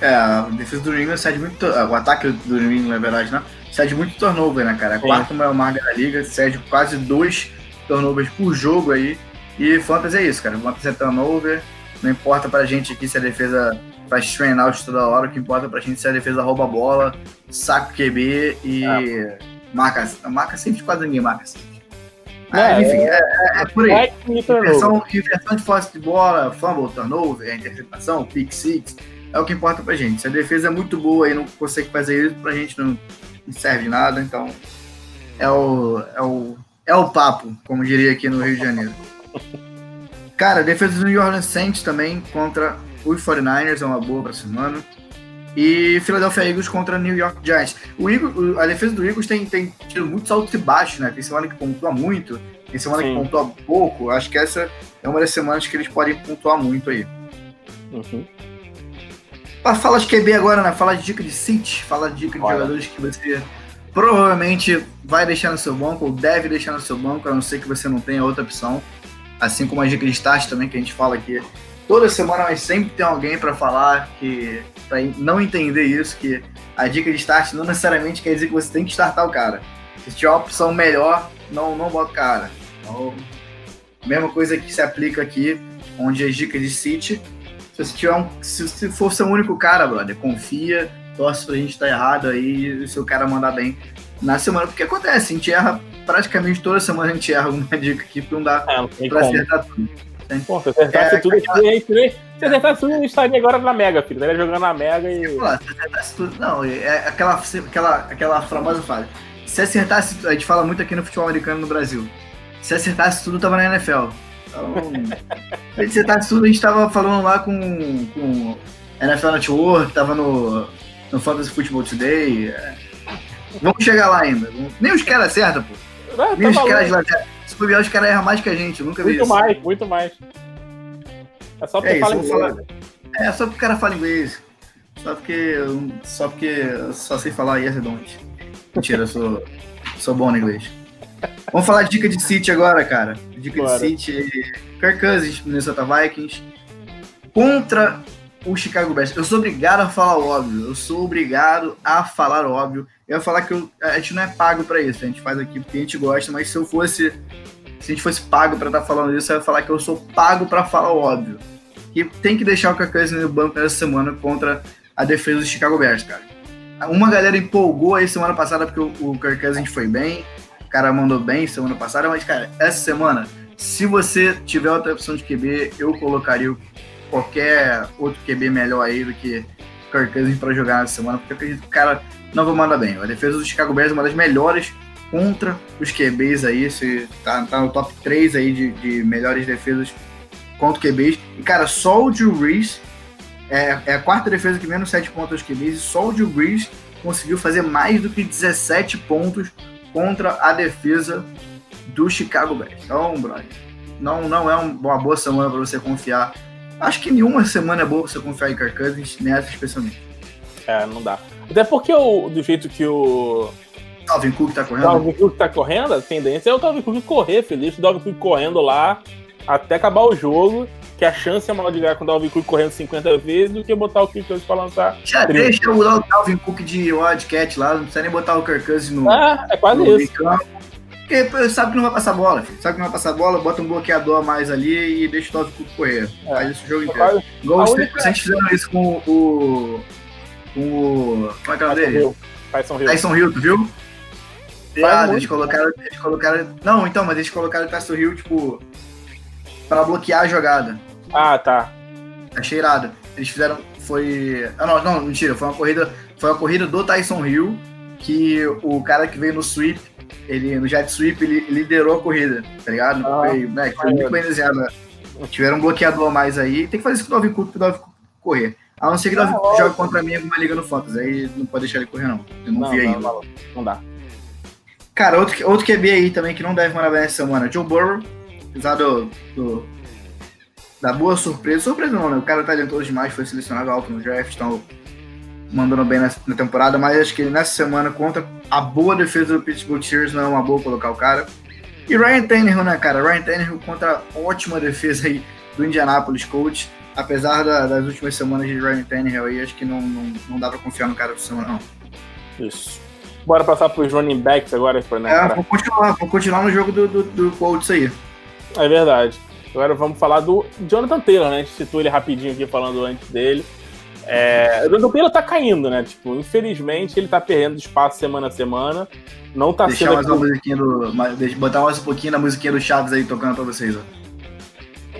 É, a defesa do New England cede muito. O ataque do New England, na verdade, né? Cede muito turnover, né, cara? A quarta maior marca da liga, cede quase dois turnovers por jogo aí. E Fantasy é isso, cara. Fantasy é turnover. Não importa pra gente aqui se a defesa faz train out toda hora, o que importa pra gente é a defesa rouba a bola, saca o QB e é. marca. Marca sempre quase ninguém marca sempre. É, enfim, é, é, é, por aí. É inversão, inversão de força de bola, fumble, turnover, interceptação, pick six, é o que importa pra gente. Se a defesa é muito boa e não consegue fazer isso, pra gente não, não serve nada, então é o, é, o, é o papo, como diria aqui no Rio de Janeiro. Cara, defesa do New Orleans Saints também contra os 49ers é uma boa para semana. E Philadelphia Eagles contra New York Giants. O Eagles, a defesa do Eagles tem, tem tido muitos altos e baixos, né? Tem semana que pontua muito, tem semana Sim. que pontua pouco. Acho que essa é uma das semanas que eles podem pontuar muito aí. Uhum. Falar de QB agora, né? Falar de dica de City, falar de dica de Olha. jogadores que você provavelmente vai deixar no seu banco ou deve deixar no seu banco, a não ser que você não tenha outra opção. Assim como a dica de start também, que a gente fala aqui toda semana mas sempre tem alguém para falar que para não entender isso que a dica de start não necessariamente quer dizer que você tem que startar o cara. Se tiver uma opção melhor, não não bota o cara. Então, mesma coisa que se aplica aqui, onde as dicas de City, se você tiver um, se, for seu único cara, brother, confia, torce pra gente estar tá errado aí e se o cara mandar bem na semana, porque acontece, a gente erra praticamente toda semana a gente erra alguma dica aqui pra não dar é, pra acertar tudo. Pô, se acertasse é, tudo, aquela... a gente, se acertasse tudo, gente estaria agora na Mega, filho. Estaria jogando na Mega e. Pô, se acertasse tudo. Não, é aquela, aquela, aquela famosa frase. Se acertasse, a gente fala muito aqui no futebol americano no Brasil. Se acertasse tudo, tava na NFL. Então, se acertasse tudo, a gente tava falando lá com, com NFL Network, tava no, no Fantasy Football Today. É. Vamos chegar lá ainda. Nem os caras acertam, pô. É, Nem tá os caras lá Se for os caras erram mais que a gente. Nunca muito vi isso. Muito mais, muito mais. É só porque é, fala inglês. Falar... É, só porque o cara fala inglês. Só porque. Só porque eu só sei falar yes e don't. Mentira, eu sou, sou bom no inglês. Vamos falar de dica de City agora, cara. Dica Bora. de City. Kirk Cousins, Minnesota Vikings. Contra o Chicago Bears. Eu sou obrigado a falar o óbvio. Eu sou obrigado a falar o óbvio. Eu ia falar que eu, a gente não é pago para isso. A gente faz aqui porque a gente gosta, mas se eu fosse. Se a gente fosse pago para estar tá falando isso, eu ia falar que eu sou pago para falar o óbvio. Que tem que deixar o Kirk no banco nessa semana contra a defesa do Chicago Bears, cara. Uma galera empolgou aí semana passada porque o, o Kirk Cousins foi bem. O cara mandou bem semana passada, mas, cara, essa semana, se você tiver outra opção de QB, eu colocaria qualquer outro QB melhor aí do que Kirk Cousins para jogar nessa semana, porque eu acredito que o cara não vai mandar bem. A defesa do Chicago Bears é uma das melhores contra os QBs aí, se tá, tá no top 3 aí de, de melhores defesas contra QBs. E, cara, só o Drew Brees é, é, a quarta defesa que menos 7 pontos aos QBs, e só o Drew Brees conseguiu fazer mais do que 17 pontos contra a defesa do Chicago Bears. Então, brother, não, não é uma boa semana para você confiar Acho que nenhuma semana é boa você confiar em Kirk Cousins, nessa especialmente. É, não dá. Até porque o, do jeito que o. Dalvin Cook tá correndo? Dalvin Cook tá correndo, a tendência é o Dalvin Cook correr, feliz. O Dalvin Cook correndo lá até acabar o jogo, que a chance é maior de ganhar com o Dalvin Cook correndo 50 vezes do que botar o Kirk Cousins pra lançar. Já 30. deixa o Dalvin Cook de Wildcat lá, não precisa nem botar o Kirk Cousins no. É, é quase no isso. Porque sabe que não vai passar bola, filho. Sabe que não vai passar bola, bota um bloqueador a mais ali e deixa o Dalvin Cook correr. É. Faz isso o jogo inteiro. Igual os gente fizeram isso com o. Com o. Como é que é o dele? Tyson Hill. Tyson Hill, tu viu? Ah, eles colocaram, eles colocaram. Não, então, mas eles colocaram o Tyson Hill, tipo. Pra bloquear a jogada. Ah, tá. Achei irado. Eles fizeram. Foi. Ah, não, não, mentira. Foi uma corrida. Foi uma corrida do Tyson Hill. Que o cara que veio no sweep ele no jet sweep ele liderou a corrida, tá ligado? Ah, foi, né, foi muito bem desenhado. Né? Tiveram um bloqueador a mais aí. Tem que fazer isso com o Dalvin Cook pro Dalvin correr. A não ser que o Dalvin ah, jogue contra mim em alguma liga no Fantasy. Aí não pode deixar ele correr, não. Eu não, não vi não, ainda. Não, não, dá. Cara, outro, outro QB aí também que não deve mandar bem essa semana. Joe Burrow, apesar do, do, da boa surpresa. Surpresa não, né? O cara é talentoso demais, foi selecionado alto no draft, então mandando bem na, na, temporada, mas acho que nessa semana, contra a boa defesa do Pittsburgh Steelers, não é uma boa colocar o cara. E Ryan Tannehill, né, cara? Ryan Tannehill contra a ótima defesa aí do Indianapolis Colts. Apesar da, das últimas semanas de Ryan Tannehill aí, acho que não, não, não dá pra confiar no cara essa semana, não. Isso. Bora passar pros running backs agora, né, É, vou continuar, vou continuar no jogo do, do, do Colts aí. É verdade. Agora vamos falar do Jonathan Taylor, né? A gente citou ele rapidinho aqui falando antes dele. É, o Taylor tá caindo, né? Tipo, infelizmente ele tá perdendo espaço semana a semana. Não tá Deixar sendo. mais uma musiquinha do. Deixa, botar mais um pouquinho da musiquinha do Chaves aí tocando pra vocês, ó.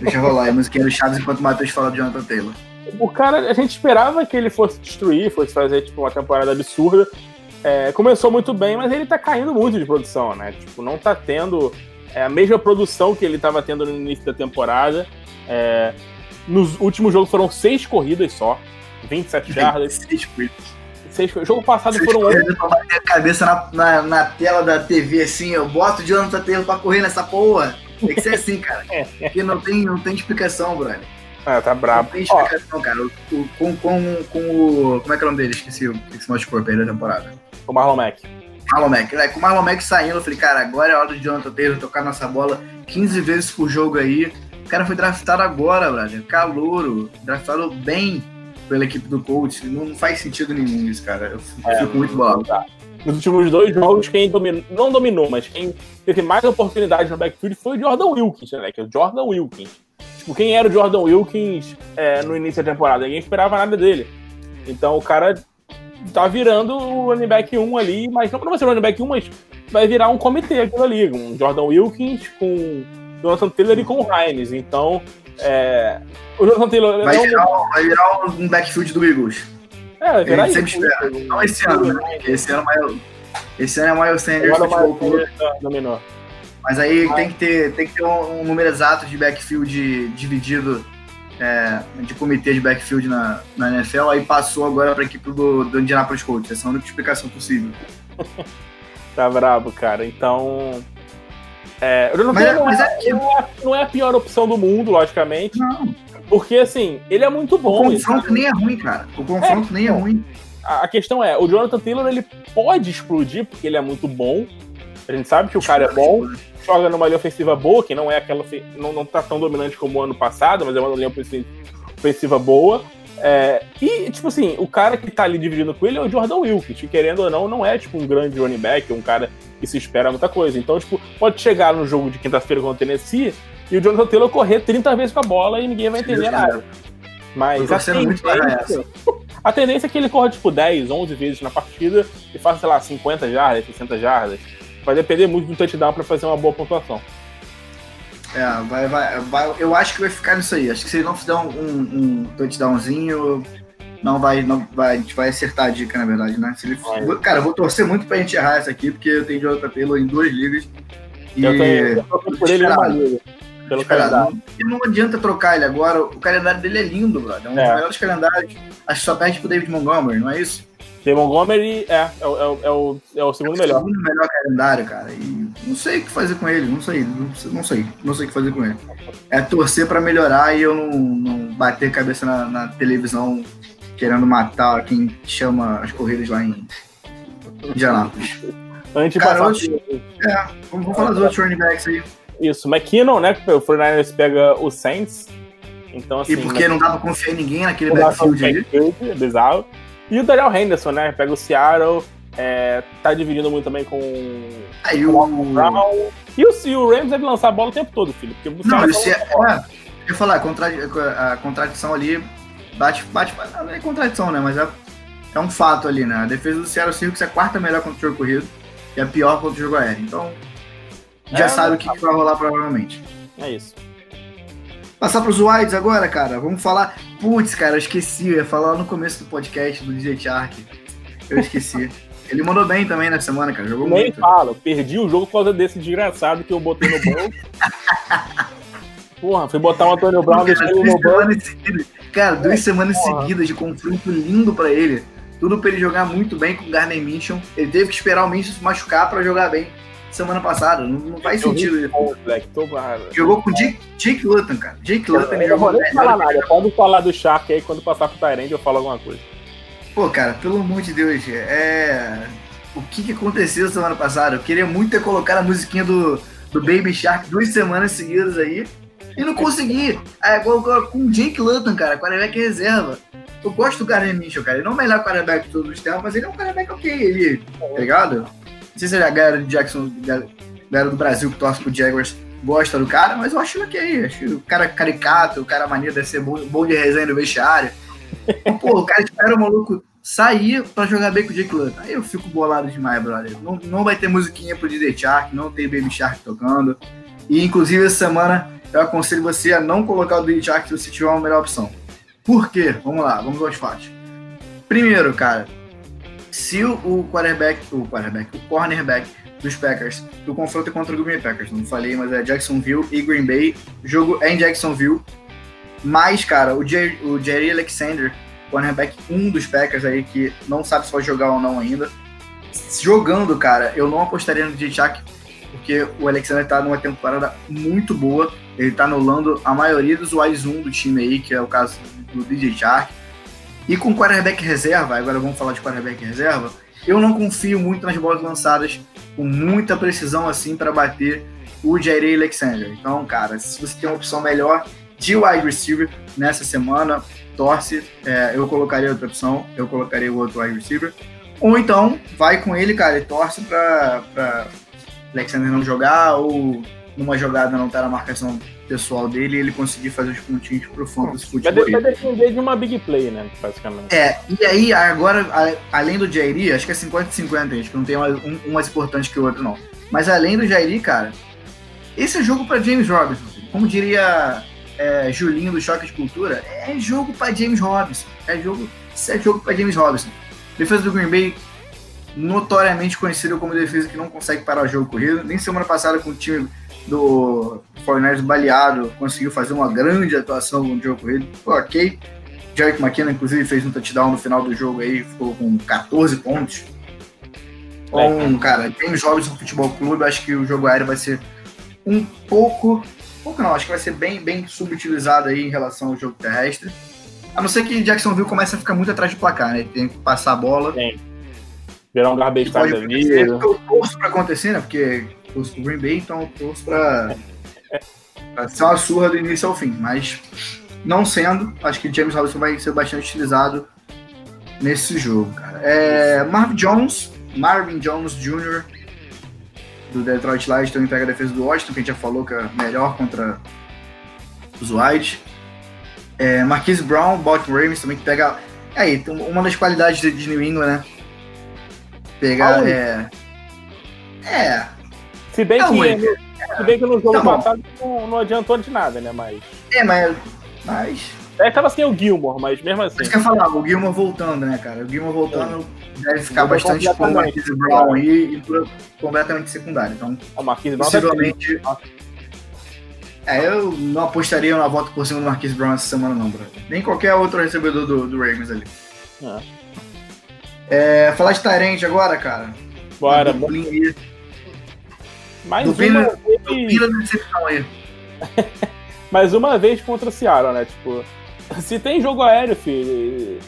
Deixa rolar aí a musiquinha do Chaves enquanto o Matheus fala de Jonathan Taylor. O cara, a gente esperava que ele fosse destruir, fosse fazer tipo, uma temporada absurda. É, começou muito bem, mas ele tá caindo muito de produção, né? Tipo, não tá tendo é, a mesma produção que ele tava tendo no início da temporada. É, nos últimos jogos foram seis corridas só. 27 jardas. 6 Seis, jogo passado Seis foram oito. Eu bater a cabeça na, na, na, tela da TV assim, eu boto o Jonathan Taylor pra correr nessa porra. Tem que ser assim, cara. É. Porque não tem, não tem explicação, brother. Ah, tá brabo. Não tem explicação, Ó, cara. O, com, com, com o. Como é que é o nome dele? Esqueci o que se machucou aí da temporada. O Marlon Mack. Marlon Mack. É, com o Marlon Mack saindo, eu falei, cara, agora é a hora do Jonathan Taylor tocar nossa bola 15 vezes por jogo aí cara foi draftado agora, brother. Calouro. Draftado bem pela equipe do coach. Não, faz sentido nenhum isso, cara. Eu fico, é, muito bolado. Nos últimos dois jogos, quem dominou, não dominou, mas quem teve mais oportunidades no backfield foi o Jordan Wilkins, né? Que é o Jordan Wilkins. Tipo, quem era o Jordan Wilkins é, no início da temporada? Ninguém esperava nada dele. Então o cara tá virando o running back 1 ali, mas não pra ser running back 1, mas vai virar um comitê aquilo ali. Um Jordan Wilkins com Jonathan Taylor e com o Hines. Então, é, o Jonathan Taylor. Vai, virar, um, vai virar um backfield do Eagles. É, vai virar Ele sempre espera. Não esse ano, né? Esse ano, é esse ano é o Miles Sanders Futebol Clube. Dominou. Mas aí tem que ter, tem que ter um, um número exato de backfield dividido é, de comitê de backfield na, na NFL, aí passou agora para a equipe do, do Indianapolis Colts. Essa é a única explicação possível. tá brabo, cara. Então. É, não, mas, não, mas é, é, não, é, não, é, a pior opção do mundo, logicamente. Não. Porque, assim, ele é muito bom. O confronto nem é ruim, cara. O confronto é, nem é ruim. A, a questão é, o Jonathan Taylor, ele pode explodir, porque ele é muito bom. A gente sabe que o cara é bom joga numa linha ofensiva boa, que não é aquela. Não, não tá tão dominante como o ano passado, mas é uma linha ofensiva boa. É, e, tipo assim, o cara que tá ali dividindo com ele é o Jordan Wilkins, que querendo ou não, não é tipo um grande running back, um cara que se espera muita coisa. Então, tipo, pode chegar no jogo de quinta-feira contra o Tennessee e o Jonathan Taylor correr 30 vezes com a bola e ninguém vai entender nada. Mas a tendência, a tendência é que ele corra, tipo, 10, 11 vezes na partida e faça, sei lá, 50 jardas, 60 jardas. Vai depender muito do touchdown para fazer uma boa pontuação. É, vai, vai, vai, eu acho que vai ficar nisso aí. Acho que se ele não fizer um, um, touchdownzinho, não vai, não vai, a gente vai acertar a dica, na verdade, né? Se ele, cara, eu vou torcer muito pra gente errar essa aqui, porque eu tenho Jonathan Taylor em duas ligas. E eu, tenho, eu por ele numa liga. Pelo calendário. Não, não adianta trocar ele agora. O calendário dele é lindo, brother. É um é. dos melhores calendários. Acho que só perde pro David Montgomery, não é isso? Tem Montgomery é, é, é, é, o, é o segundo melhor. É o segundo melhor calendário, cara. E não sei o que fazer com ele, não sei, não sei, não sei, não sei o que fazer com ele. É torcer para melhorar e eu não, não bater a cabeça na, na, televisão querendo matar quem chama as corridas lá em Indianápolis. Antes de passar... Outros, é, vamos, falar dos outros running backs aí. Isso, McKinnon, né? O 49ers pega o Saints. Então, assim, e porque não dá pra confiar em ninguém naquele backfield aí. É bizarro. E o Daniel Henderson, né? Pega o Seattle, é, tá dividindo muito também com, Aí o Brown. E o, e o Rams deve lançar a bola o tempo todo, filho. Porque o não, isso é, é, eu ia falar, a, contra, a contradição ali bate, bate. Não é contradição, né? Mas é, é um fato ali, né? A defesa do Seattle Seahawks é a quarta melhor contra o jogo corrido e a pior contra o jogo aéreo. Então, já é, sabe o que, que vai rolar provavelmente. É isso. Passar para os wides agora, cara. Vamos falar. Putz, cara, eu esqueci. Eu ia falar no começo do podcast do DJ Shark. Eu esqueci. Ele mandou bem também na semana, cara. Jogou Nem muito. fala. Perdi o jogo por causa desse desgraçado que eu botei no bolso. Porra, fui botar o Antônio Brown, deixei ele no bolso. Cara, duas semanas Porra. seguidas de confronto lindo para ele. Tudo para ele jogar muito bem com o Garner Minchon. Ele teve que esperar o Minchon se machucar para jogar bem semana passada. Não, não faz eu sentido isso. Jogou com Jake, Jake Luton, cara. Jake Luton eu, eu jogou não falar nada. Pode falar do Shark aí quando passar pro Tyrande eu falo alguma coisa. Pô, cara, pelo amor de Deus, é. O que, que aconteceu semana passada? Eu queria muito ter colocado a musiquinha do, do Baby Shark duas semanas seguidas aí. E não consegui. É, agora com o Jake Luton, cara, quarterback reserva. Eu gosto do Gardner Mitchell, cara. Ele não é o melhor quarterback de todos os tempos, mas ele é um quarterback ok, ele, tá ligado? Sei se a galera Jackson, galera do Brasil que torce pro Jaguars gosta do cara, mas eu acho ok. Acho o cara caricato, o cara maneiro deve ser bom, bom de resenha no vestiário. Pô, o cara espera o maluco sair pra jogar bem com o Jake Luton. Aí eu fico bolado demais, brother. Não, não vai ter musiquinha pro DJ Shark, não tem Baby Shark tocando. E inclusive essa semana eu aconselho você a não colocar o DJ Shark se você tiver uma melhor opção. Por quê? Vamos lá, vamos aos fatos. Primeiro, cara, se o quarterback, o quarterback, o cornerback dos Packers, do confronto contra o Green Bay Packers, não falei, mas é Jacksonville e Green Bay, o jogo é em Jacksonville, mas, cara, o Jerry, o Jerry Alexander, cornerback um dos Packers aí, que não sabe se vai jogar ou não ainda, jogando, cara, eu não apostaria no DJ Chuck, porque o Alexander tá numa temporada muito boa, ele tá anulando a maioria dos wise 1 do time aí, que é o caso do DJ Shark, e com quarterback reserva, agora vamos falar de quarterback reserva, eu não confio muito nas bolas lançadas com muita precisão assim para bater o Jair Alexander. Então, cara, se você tem uma opção melhor de wide receiver nessa semana, torce. É, eu colocaria outra opção, eu colocaria o outro wide receiver. Ou então, vai com ele, cara, e torce pra Alexander não jogar, ou numa jogada não estar tá na marcação pessoal dele e ele conseguir fazer os pontinhos pro fantasy futebol. Vai depender de uma big play, né, basicamente. É, e aí agora, além do Jairi, acho que é 50-50, gente, que não tem um, um, mais importante que o outro, não. Mas além do Jairi, cara, esse é jogo para James Robinson. Como diria é, Julinho do Choque de Cultura, é jogo para James Robinson. É jogo, é jogo para James Robinson. Defesa do Green Bay notoriamente conhecido como defesa que não consegue parar o jogo corrido. Nem semana passada com o time do Fortnite baleado, conseguiu fazer uma grande atuação no jogo corrido. Ok. Jerick McKinnon, inclusive, fez um touchdown no final do jogo aí, ficou com 14 pontos. Bom, cara, James Robinson Futebol Clube, acho que o jogo aéreo vai ser um pouco. Pouco não, acho que vai ser bem, bem subutilizado aí em relação ao jogo terrestre. A não ser que Jacksonville comece a ficar muito atrás do placar, né? Tem que passar a bola. Tem. Virar um garbage time da vida. Eu torço pra acontecer, né? Porque torço pro Green Bay, então eu torço pra, pra ser uma surra do início ao fim. Mas não sendo, acho que James Robinson vai ser bastante utilizado nesse jogo, cara. É, Marvin Jones, Marvin Jones Jr. do Detroit Lions também pega a defesa do Washington, que a gente já falou que é melhor contra os White. É, Marquise Brown, Baltimore Ravens também que pega. Aí, uma das qualidades de New England, né? Pegar. É, é, se bem, é que, ruim. se bem que no jogo tá passado não, não, adiantou de nada, né? Mas. É, mas. mas... É, tava sem o Gilmore, mas mesmo assim. Isso que eu falar, o Gilmore voltando, né, cara? O Gilmore voltando deve ficar bastante com o Marquise Brown aí e completamente secundário. Então, o Marquise Brown possivelmente. É, eu não apostaria na volta por cima do Marquise Brown essa semana, não, bro. Nem qualquer outro recebedor do, do Ravens ali. É. É, falar de Tyrande agora, cara. Bora. Mais uma vez... decepção aí. Mais uma vez contra o Seattle, né? Tipo, se tem jogo aéreo, filho,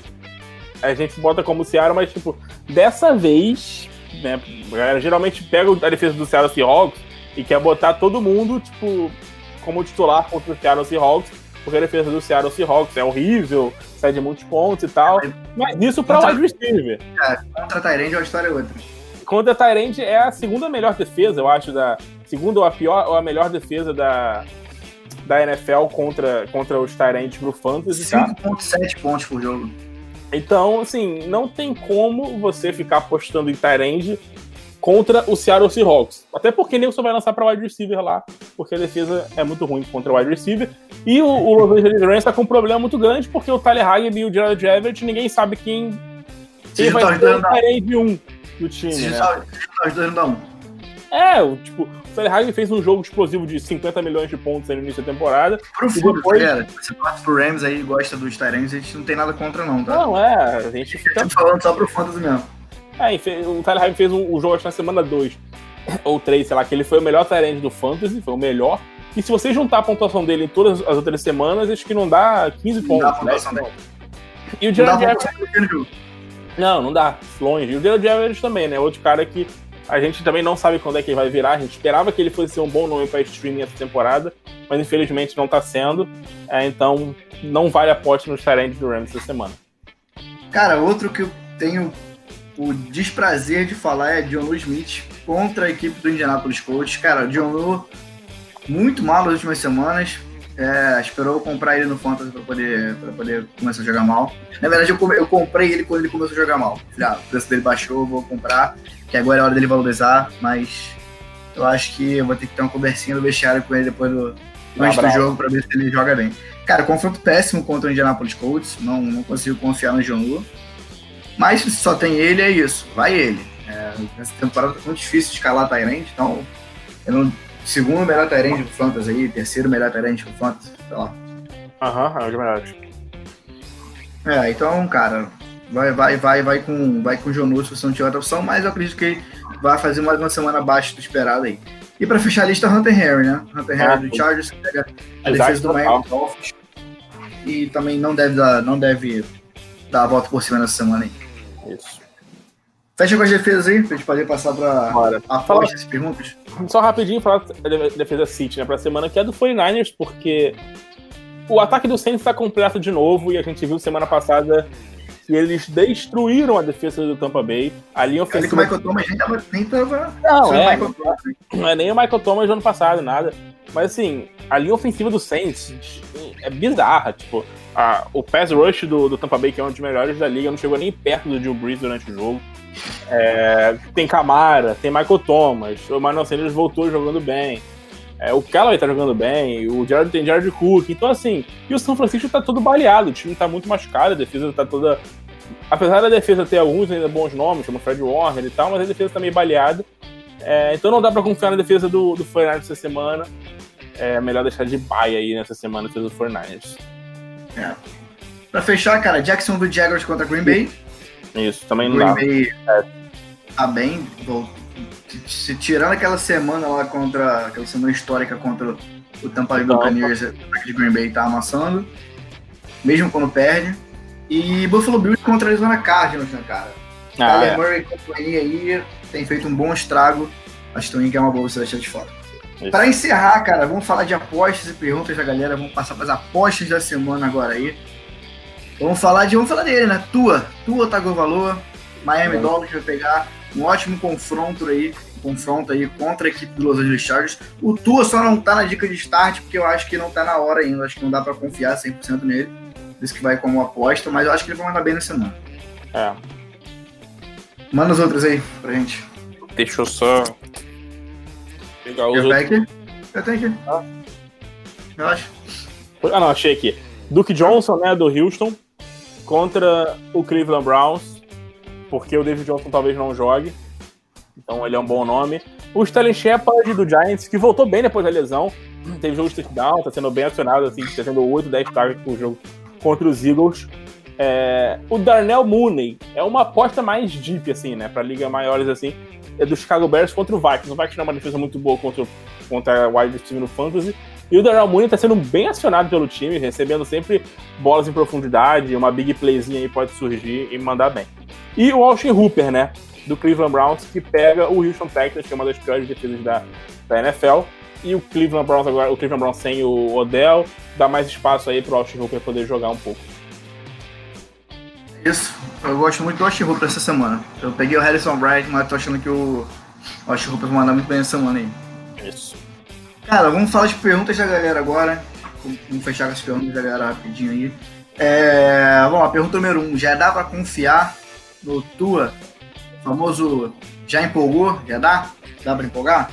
a gente bota como Seattle, mas, tipo, dessa vez, né? A galera geralmente pega a defesa do Seattle Seahawks e quer botar todo mundo, tipo, como titular contra o Seattle Seahawks, porque a defesa do Seattle Seahawks é horrível, sai de muitos pontos e tal. Mas isso pra wide receiver. É, contra a Tyrande é uma história outra. Contra a Tyrande é a segunda melhor defesa, eu acho, da. Segunda ou a pior ou a melhor defesa da, da NFL contra, contra os Tyrands pro Fantasy. 5,7 tá? pontos por jogo. Então, assim, não tem como você ficar apostando em Tyrande contra o Seattle Seahawks. Até porque nem você vai lançar para wide receiver lá, porque a defesa é muito ruim contra o wide receiver. E o, o Los Angeles Rams está com um problema muito grande, porque o Tyler Haggard e o Gerald Everett, ninguém sabe quem, quem vai ser o Tyrande 1 do time. Se né? os dois não dá um. É, tipo, o Ferrari fez um jogo explosivo de 50 milhões de pontos no início da temporada. Pro futuro, depois... galera. Você torce pro Rams aí e gosta dos Tyrants, a gente não tem nada contra, não, tá? Não, é, a gente fica. falando só pro Fantasy mesmo. É, o Tyler Hyde fez um, um jogo acho, na semana 2 ou 3, sei lá, que ele foi o melhor Tyrant do Fantasy, foi o melhor. E se você juntar a pontuação dele em todas as outras semanas, acho que não dá 15 não pontos. Dá né? E o Jared não, não dá. Longe. E o Gerald Everett também, né? Outro cara que a gente também não sabe quando é que ele vai virar. A gente esperava que ele fosse ser um bom nome para streaming essa temporada, mas infelizmente não está sendo. É, então não vale a aposta nos Tyrants do Rams essa semana. Cara, outro que eu tenho o desprazer de falar é John Lou Smith contra a equipe do Indianapolis Colts. Cara, John Lou muito mal nas últimas semanas. É, esperou comprar ele no Fantasy para poder, pra poder começar a jogar mal. Na verdade, eu, eu comprei ele quando ele começou a jogar mal. Falei, ah, o preço dele baixou, vou comprar, que agora é hora dele valorizar, mas eu acho que eu vou ter que ter uma conversinha do vestiário com ele depois do, antes do jogo para ver se ele joga bem. Cara, confronto péssimo contra o Indianapolis Colts, não, não consigo confiar no John Lu. Mas se só tem ele, é isso, vai ele. É, essa temporada tá muito difícil de escalar Tyrant, então eu não segundo melhor Tyrande do Fantasy aí, terceiro melhor Tyrande do Fantasy, sei lá. Aham, é o melhores. É, então, cara, vai, vai, vai, vai com, vai com o Jonus se você não tiver outra opção, mas eu acredito que ele vai fazer mais uma semana abaixo do esperado aí. E pra fechar a lista, Hunter Harry, né? Hunter Harry ah, do Chargers, que pega a defesa do Miami Dolphins. E também não deve dar, não deve dar a volta por cima nessa semana aí. Isso. Fecha com as defesas aí, pra gente poder passar pra apostas e perguntas. Só rapidinho falar da defesa City, né, pra semana, que é do 49ers, porque o ataque do Saints está completo de novo e a gente viu semana passada que eles destruíram a defesa do Tampa Bay. A linha ofensiva. o Michael Thomas nem tava. Nem tava... Não, é, não é nem o Michael Thomas do ano passado, nada. Mas assim, a linha ofensiva do Saints é bizarra. Tipo, a, o pass rush do, do Tampa Bay, que é um dos melhores da liga, não chegou nem perto do Drew Brees durante o jogo. É, tem Camara, tem Michael Thomas, o Manuel Sanders voltou jogando bem. É, o Callaway tá jogando bem, o Jared tem Jared Cook. Então, assim, e o São Francisco tá todo baleado, o time tá muito machucado, a defesa tá toda. Apesar da defesa ter alguns ainda bons nomes, como Fred Warner e tal, mas a defesa tá meio baleada. É, então não dá pra confiar na defesa do, do 49ers essa semana. É melhor deixar de baia aí nessa semana a defesa do 49ers. É. Pra fechar, cara, Jackson do Jaguars contra Green Bay. Isso, também não Green dá. Bay é. tá bem, se tirando aquela semana lá contra. aquela semana histórica contra o Tampa Bay Buccaneers, o de Green Bay tá amassando, mesmo quando perde. E Buffalo Bills contra a Arizona Cardinals, né, cara? Ah, Tyler é. Murray e companhia aí tem feito um bom estrago. Acho também que é uma boa você deixar de fora. Para encerrar, cara, vamos falar de apostas e perguntas da galera. Vamos passar para as apostas da semana agora aí. Vamos falar de. Vamos falar dele, né? Tua. Tua Tagovailoa. Miami Dolphins vai pegar um ótimo confronto aí, confronto aí contra a equipe do Los Angeles Chargers. O Tua só não tá na dica de start porque eu acho que não tá na hora ainda, acho que não dá para confiar 100% nele. Isso que vai como aposta, mas eu acho que ele vai mandar bem na semana. É. Manda os outros aí pra gente. Deixa eu só pegar os eu outros. Aqui? Eu tenho aqui. Ah. Relaxa. Ah, não, achei aqui. Duke Johnson, né, do Houston, contra o Cleveland Browns porque o David Johnson talvez não jogue. Então ele é um bom nome. O Sterling Shepard do Giants, que voltou bem depois da lesão. Teve jogo de touchdown, tá sendo bem acionado, assim, tá tendo 8, 10 targets por jogo contra os Eagles. É, o Darnell Mooney é uma aposta mais deep, assim, né? Pra liga maiores, assim. É do Chicago Bears contra o Vikings. O Vikings é uma defesa muito boa contra, contra o wide receiver no Fantasy. E o Darnell Mooney tá sendo bem acionado pelo time, recebendo sempre bolas em profundidade, uma big playzinha aí pode surgir e mandar bem. E o Austin Hooper, né? Do Cleveland Browns, que pega o Houston Texans, que é uma das piores defesas da, da NFL. E o Cleveland Browns agora, o Cleveland Browns sem o Odell, dá mais espaço aí pro Austin Hooper poder jogar um pouco. Isso, eu gosto muito do Austin Hooper essa semana. Eu peguei o Harrison Bright, mas tô achando que o Austin Hooper vai mandar muito bem essa semana aí. Isso. Cara, vamos falar de perguntas da galera agora. Vamos fechar com as perguntas da galera rapidinho aí. É, vamos lá, pergunta número um. Já dá pra confiar no Tua? famoso já empolgou? Já dá? Dá pra empolgar?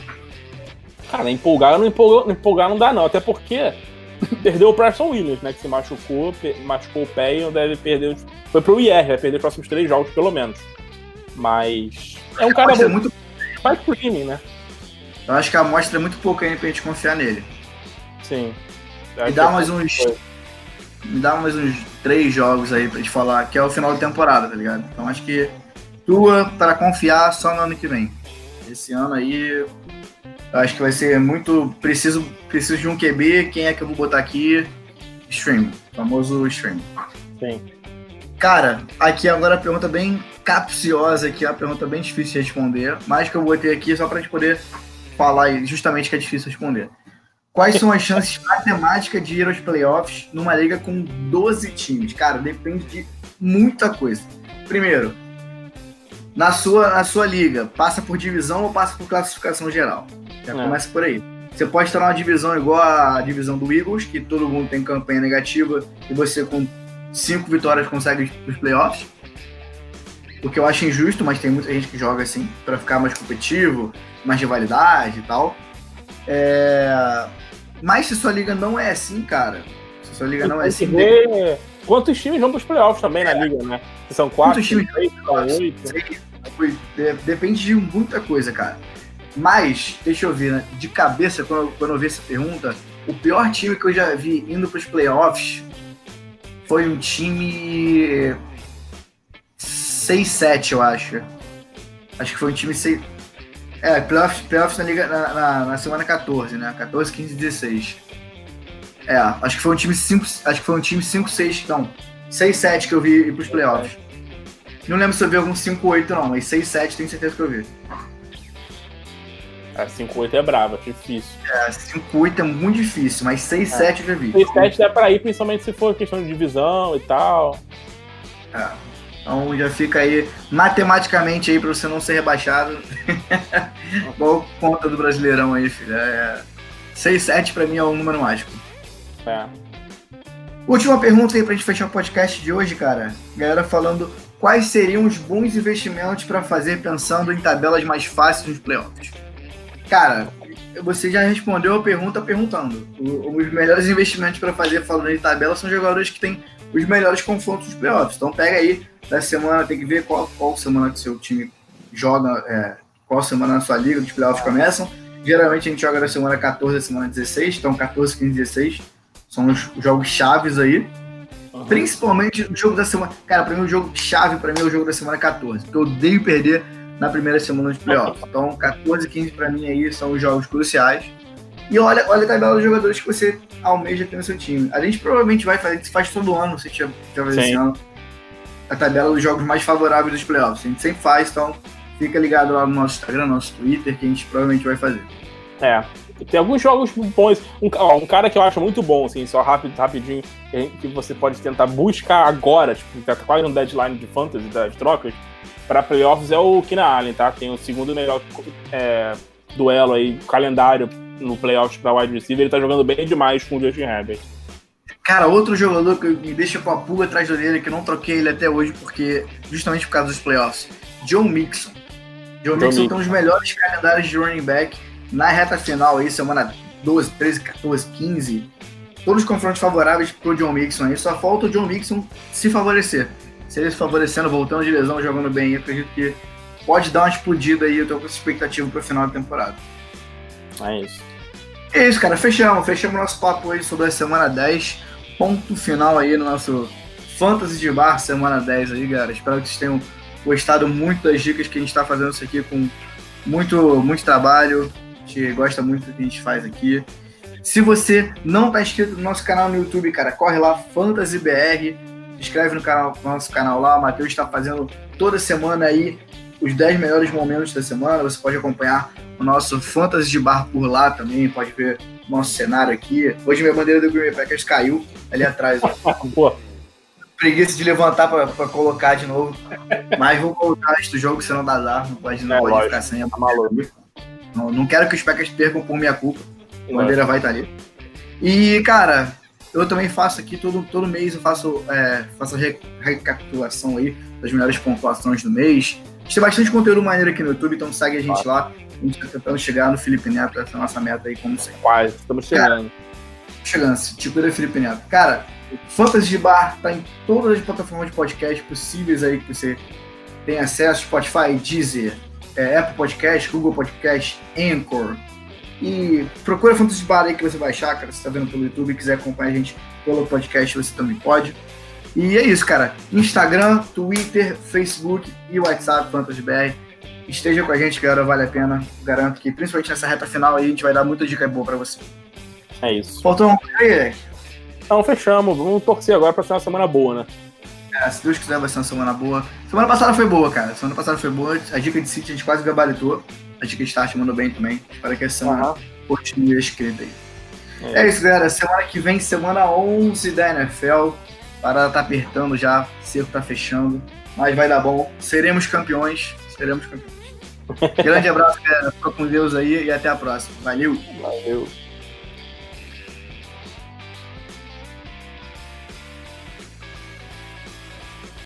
Cara, empolgar não, empolgar, empolgar não dá não, até porque perdeu o Preston Williams, né, que se machucou, machucou o pé e não deve perder, foi pro IR, vai perder os próximos três jogos pelo menos. Mas é um cara bom, muito faz streaming, né? Eu acho que a amostra é muito pouca ainda pra gente confiar nele. Sim. Me dá mais uns. Me dá mais uns três jogos aí pra gente falar, que é o final da temporada, tá ligado? Então acho que tua para confiar só no ano que vem. Esse ano aí acho que vai ser muito preciso preciso de um QB, quem é que eu vou botar aqui? Stream, famoso stream. Sim. Cara, aqui agora a pergunta bem capciosa aqui, é uma pergunta bem difícil de responder, mas que eu botei aqui só pra gente poder falar justamente que é difícil responder. Quais são as chances matemáticas de ir aos playoffs numa liga com 12 times? Cara, depende de muita coisa. Primeiro, na sua, na sua liga, passa por divisão ou passa por classificação geral? Já é. começa por aí. Você pode estar numa divisão igual a divisão do Eagles, que todo mundo tem campanha negativa e você com cinco vitórias consegue os playoffs o que eu acho injusto, mas tem muita gente que joga assim, para ficar mais competitivo, mais rivalidade e tal. É... Mas se sua liga não é assim, cara, se sua liga não é assim. Ver quantos times vão para os playoffs também é. na liga, né? São quatro, quantos times? Três, oito. Depende de muita coisa, cara. Mas, deixa eu ver, né? de cabeça, quando eu, quando eu vi essa pergunta, o pior time que eu já vi indo para os playoffs foi um time 6-7, eu acho. Acho que foi um time 6. É, playoffs, playoffs na, Liga, na, na, na, semana 14, né? 14, 15 16. É, acho que foi um time 5. Acho que foi um time 5-6, não. 6-7 que eu vi ir pros playoffs. Não lembro se eu vi algum 5-8, não, mas 6-7 tenho certeza que eu vi. É, 5-8 é bravo, é difícil. É, 5-8 é muito difícil, mas 6-7 é. eu já vi. 6-7 dá pra ir, principalmente se for questão de divisão e tal. É. Então já fica aí matematicamente aí para você não ser rebaixado. Qual conta do Brasileirão aí, filho? É... 6-7 para mim é um número mágico. É. Última pergunta aí pra gente fechar o podcast de hoje, cara. Galera falando quais seriam os bons investimentos para fazer pensando em tabelas mais fáceis nos playoffs. Cara, você já respondeu a pergunta perguntando. os melhores investimentos para fazer falando em tabela são jogadores que têm os melhores confrontos dos playoffs. Então pega aí da semana, tem que ver qual, qual semana que seu time joga, é, qual semana na sua liga dos playoffs começam. Geralmente a gente joga da semana 14 à semana 16, então 14, 15, 16 são os jogos chaves aí. Uhum. Principalmente o jogo da semana. Cara, pra mim o jogo chave para mim é o jogo da semana 14, porque eu odeio perder na primeira semana de playoffs. Então 14 e 15 para mim aí são os jogos cruciais. E olha, olha a tabela dos jogadores que você almeja ter no seu time. A gente provavelmente vai fazer, isso faz todo ano, se tiver esse ano, a tabela dos jogos mais favoráveis dos playoffs. A gente sempre faz, então fica ligado lá no nosso Instagram, no nosso Twitter, que a gente provavelmente vai fazer. É. Tem alguns jogos bons. Um, ó, um cara que eu acho muito bom, assim, só rápido, rapidinho, que você pode tentar buscar agora, tipo, tá quase no deadline de fantasy, das trocas, para playoffs é o Kina Allen, tá? Tem o segundo melhor é, duelo aí, calendário no playoffs para wide receiver. Ele tá jogando bem demais com o Justin Herbert. Cara, outro jogador que me deixa com a pulga atrás da orelha, que eu não troquei ele até hoje, porque justamente por causa dos playoffs. John Mixon. John, John Mixon, Mixon tem um dos melhores calendários de running back na reta final aí, semana 12, 13, 14, 15. Todos os confrontos favoráveis pro John Mixon aí. Só falta o John Mixon se favorecer. Se ele se favorecendo, voltando de lesão, jogando bem, eu acredito que pode dar uma explodida aí. Eu tô com essa expectativa pro final da temporada. É isso. É isso, cara. Fechamos. Fechamos nosso papo aí sobre a semana 10. Ponto final aí no nosso Fantasy de Bar, semana 10 aí, galera. Espero que vocês tenham gostado muito das dicas que a gente está fazendo isso aqui com muito, muito trabalho. A gente gosta muito do que a gente faz aqui. Se você não está inscrito no nosso canal no YouTube, cara, corre lá, Fantasy BR. Se inscreve no, canal, no nosso canal lá. O Matheus está fazendo toda semana aí os 10 melhores momentos da semana. Você pode acompanhar o nosso Fantasy de Bar por lá também, pode ver o nosso cenário aqui. Hoje minha bandeira do Green Bay Packers caiu ali atrás. Pô. Preguiça de levantar para colocar de novo. Mas vou voltar antes do jogo, senão dá azar. Não pode, não é, pode ficar sem a tá não, não quero que os Packers percam por minha culpa. A bandeira vai estar ali. E, cara, eu também faço aqui, todo, todo mês eu faço, é, faço recapitulação aí das melhores pontuações do mês. A gente tem bastante conteúdo maneiro aqui no YouTube, então segue a gente lá. A gente tá tentando chegar no Felipe Neto, essa é a nossa meta aí, como sempre. Quase, estamos chegando. Cara, chegando, tipo da Felipe Neto. Cara, o Fantasy de Bar tá em todas as plataformas de podcast possíveis aí que você tem acesso, Spotify, Deezer, é, Apple Podcast, Google Podcast, Anchor. E procura Fantasy Bar aí que você vai achar, cara. Se tá vendo pelo YouTube e quiser acompanhar a gente pelo podcast, você também pode. E é isso, cara. Instagram, Twitter, Facebook e WhatsApp, Fantasy BR Esteja com a gente, galera, vale a pena. Garanto que, principalmente nessa reta final aí, a gente vai dar muita dica boa pra você. É isso. Faltou coisa aí, Então, fechamos. Vamos torcer agora pra ser uma semana boa, né? É, se Deus quiser, vai ser uma semana boa. Semana passada foi boa, cara. Semana passada foi boa. A dica de City a gente quase gabaritou. A de Start mandou bem também. Espero que essa semana uhum. continue escrita aí. É. é isso, galera. Semana que vem, semana 11 da NFL. A parada tá apertando já, o cerco tá fechando. Mas vai dar bom. Seremos campeões. Seremos campeões. Grande abraço, galera. Fica com Deus aí e até a próxima. Valeu. Valeu.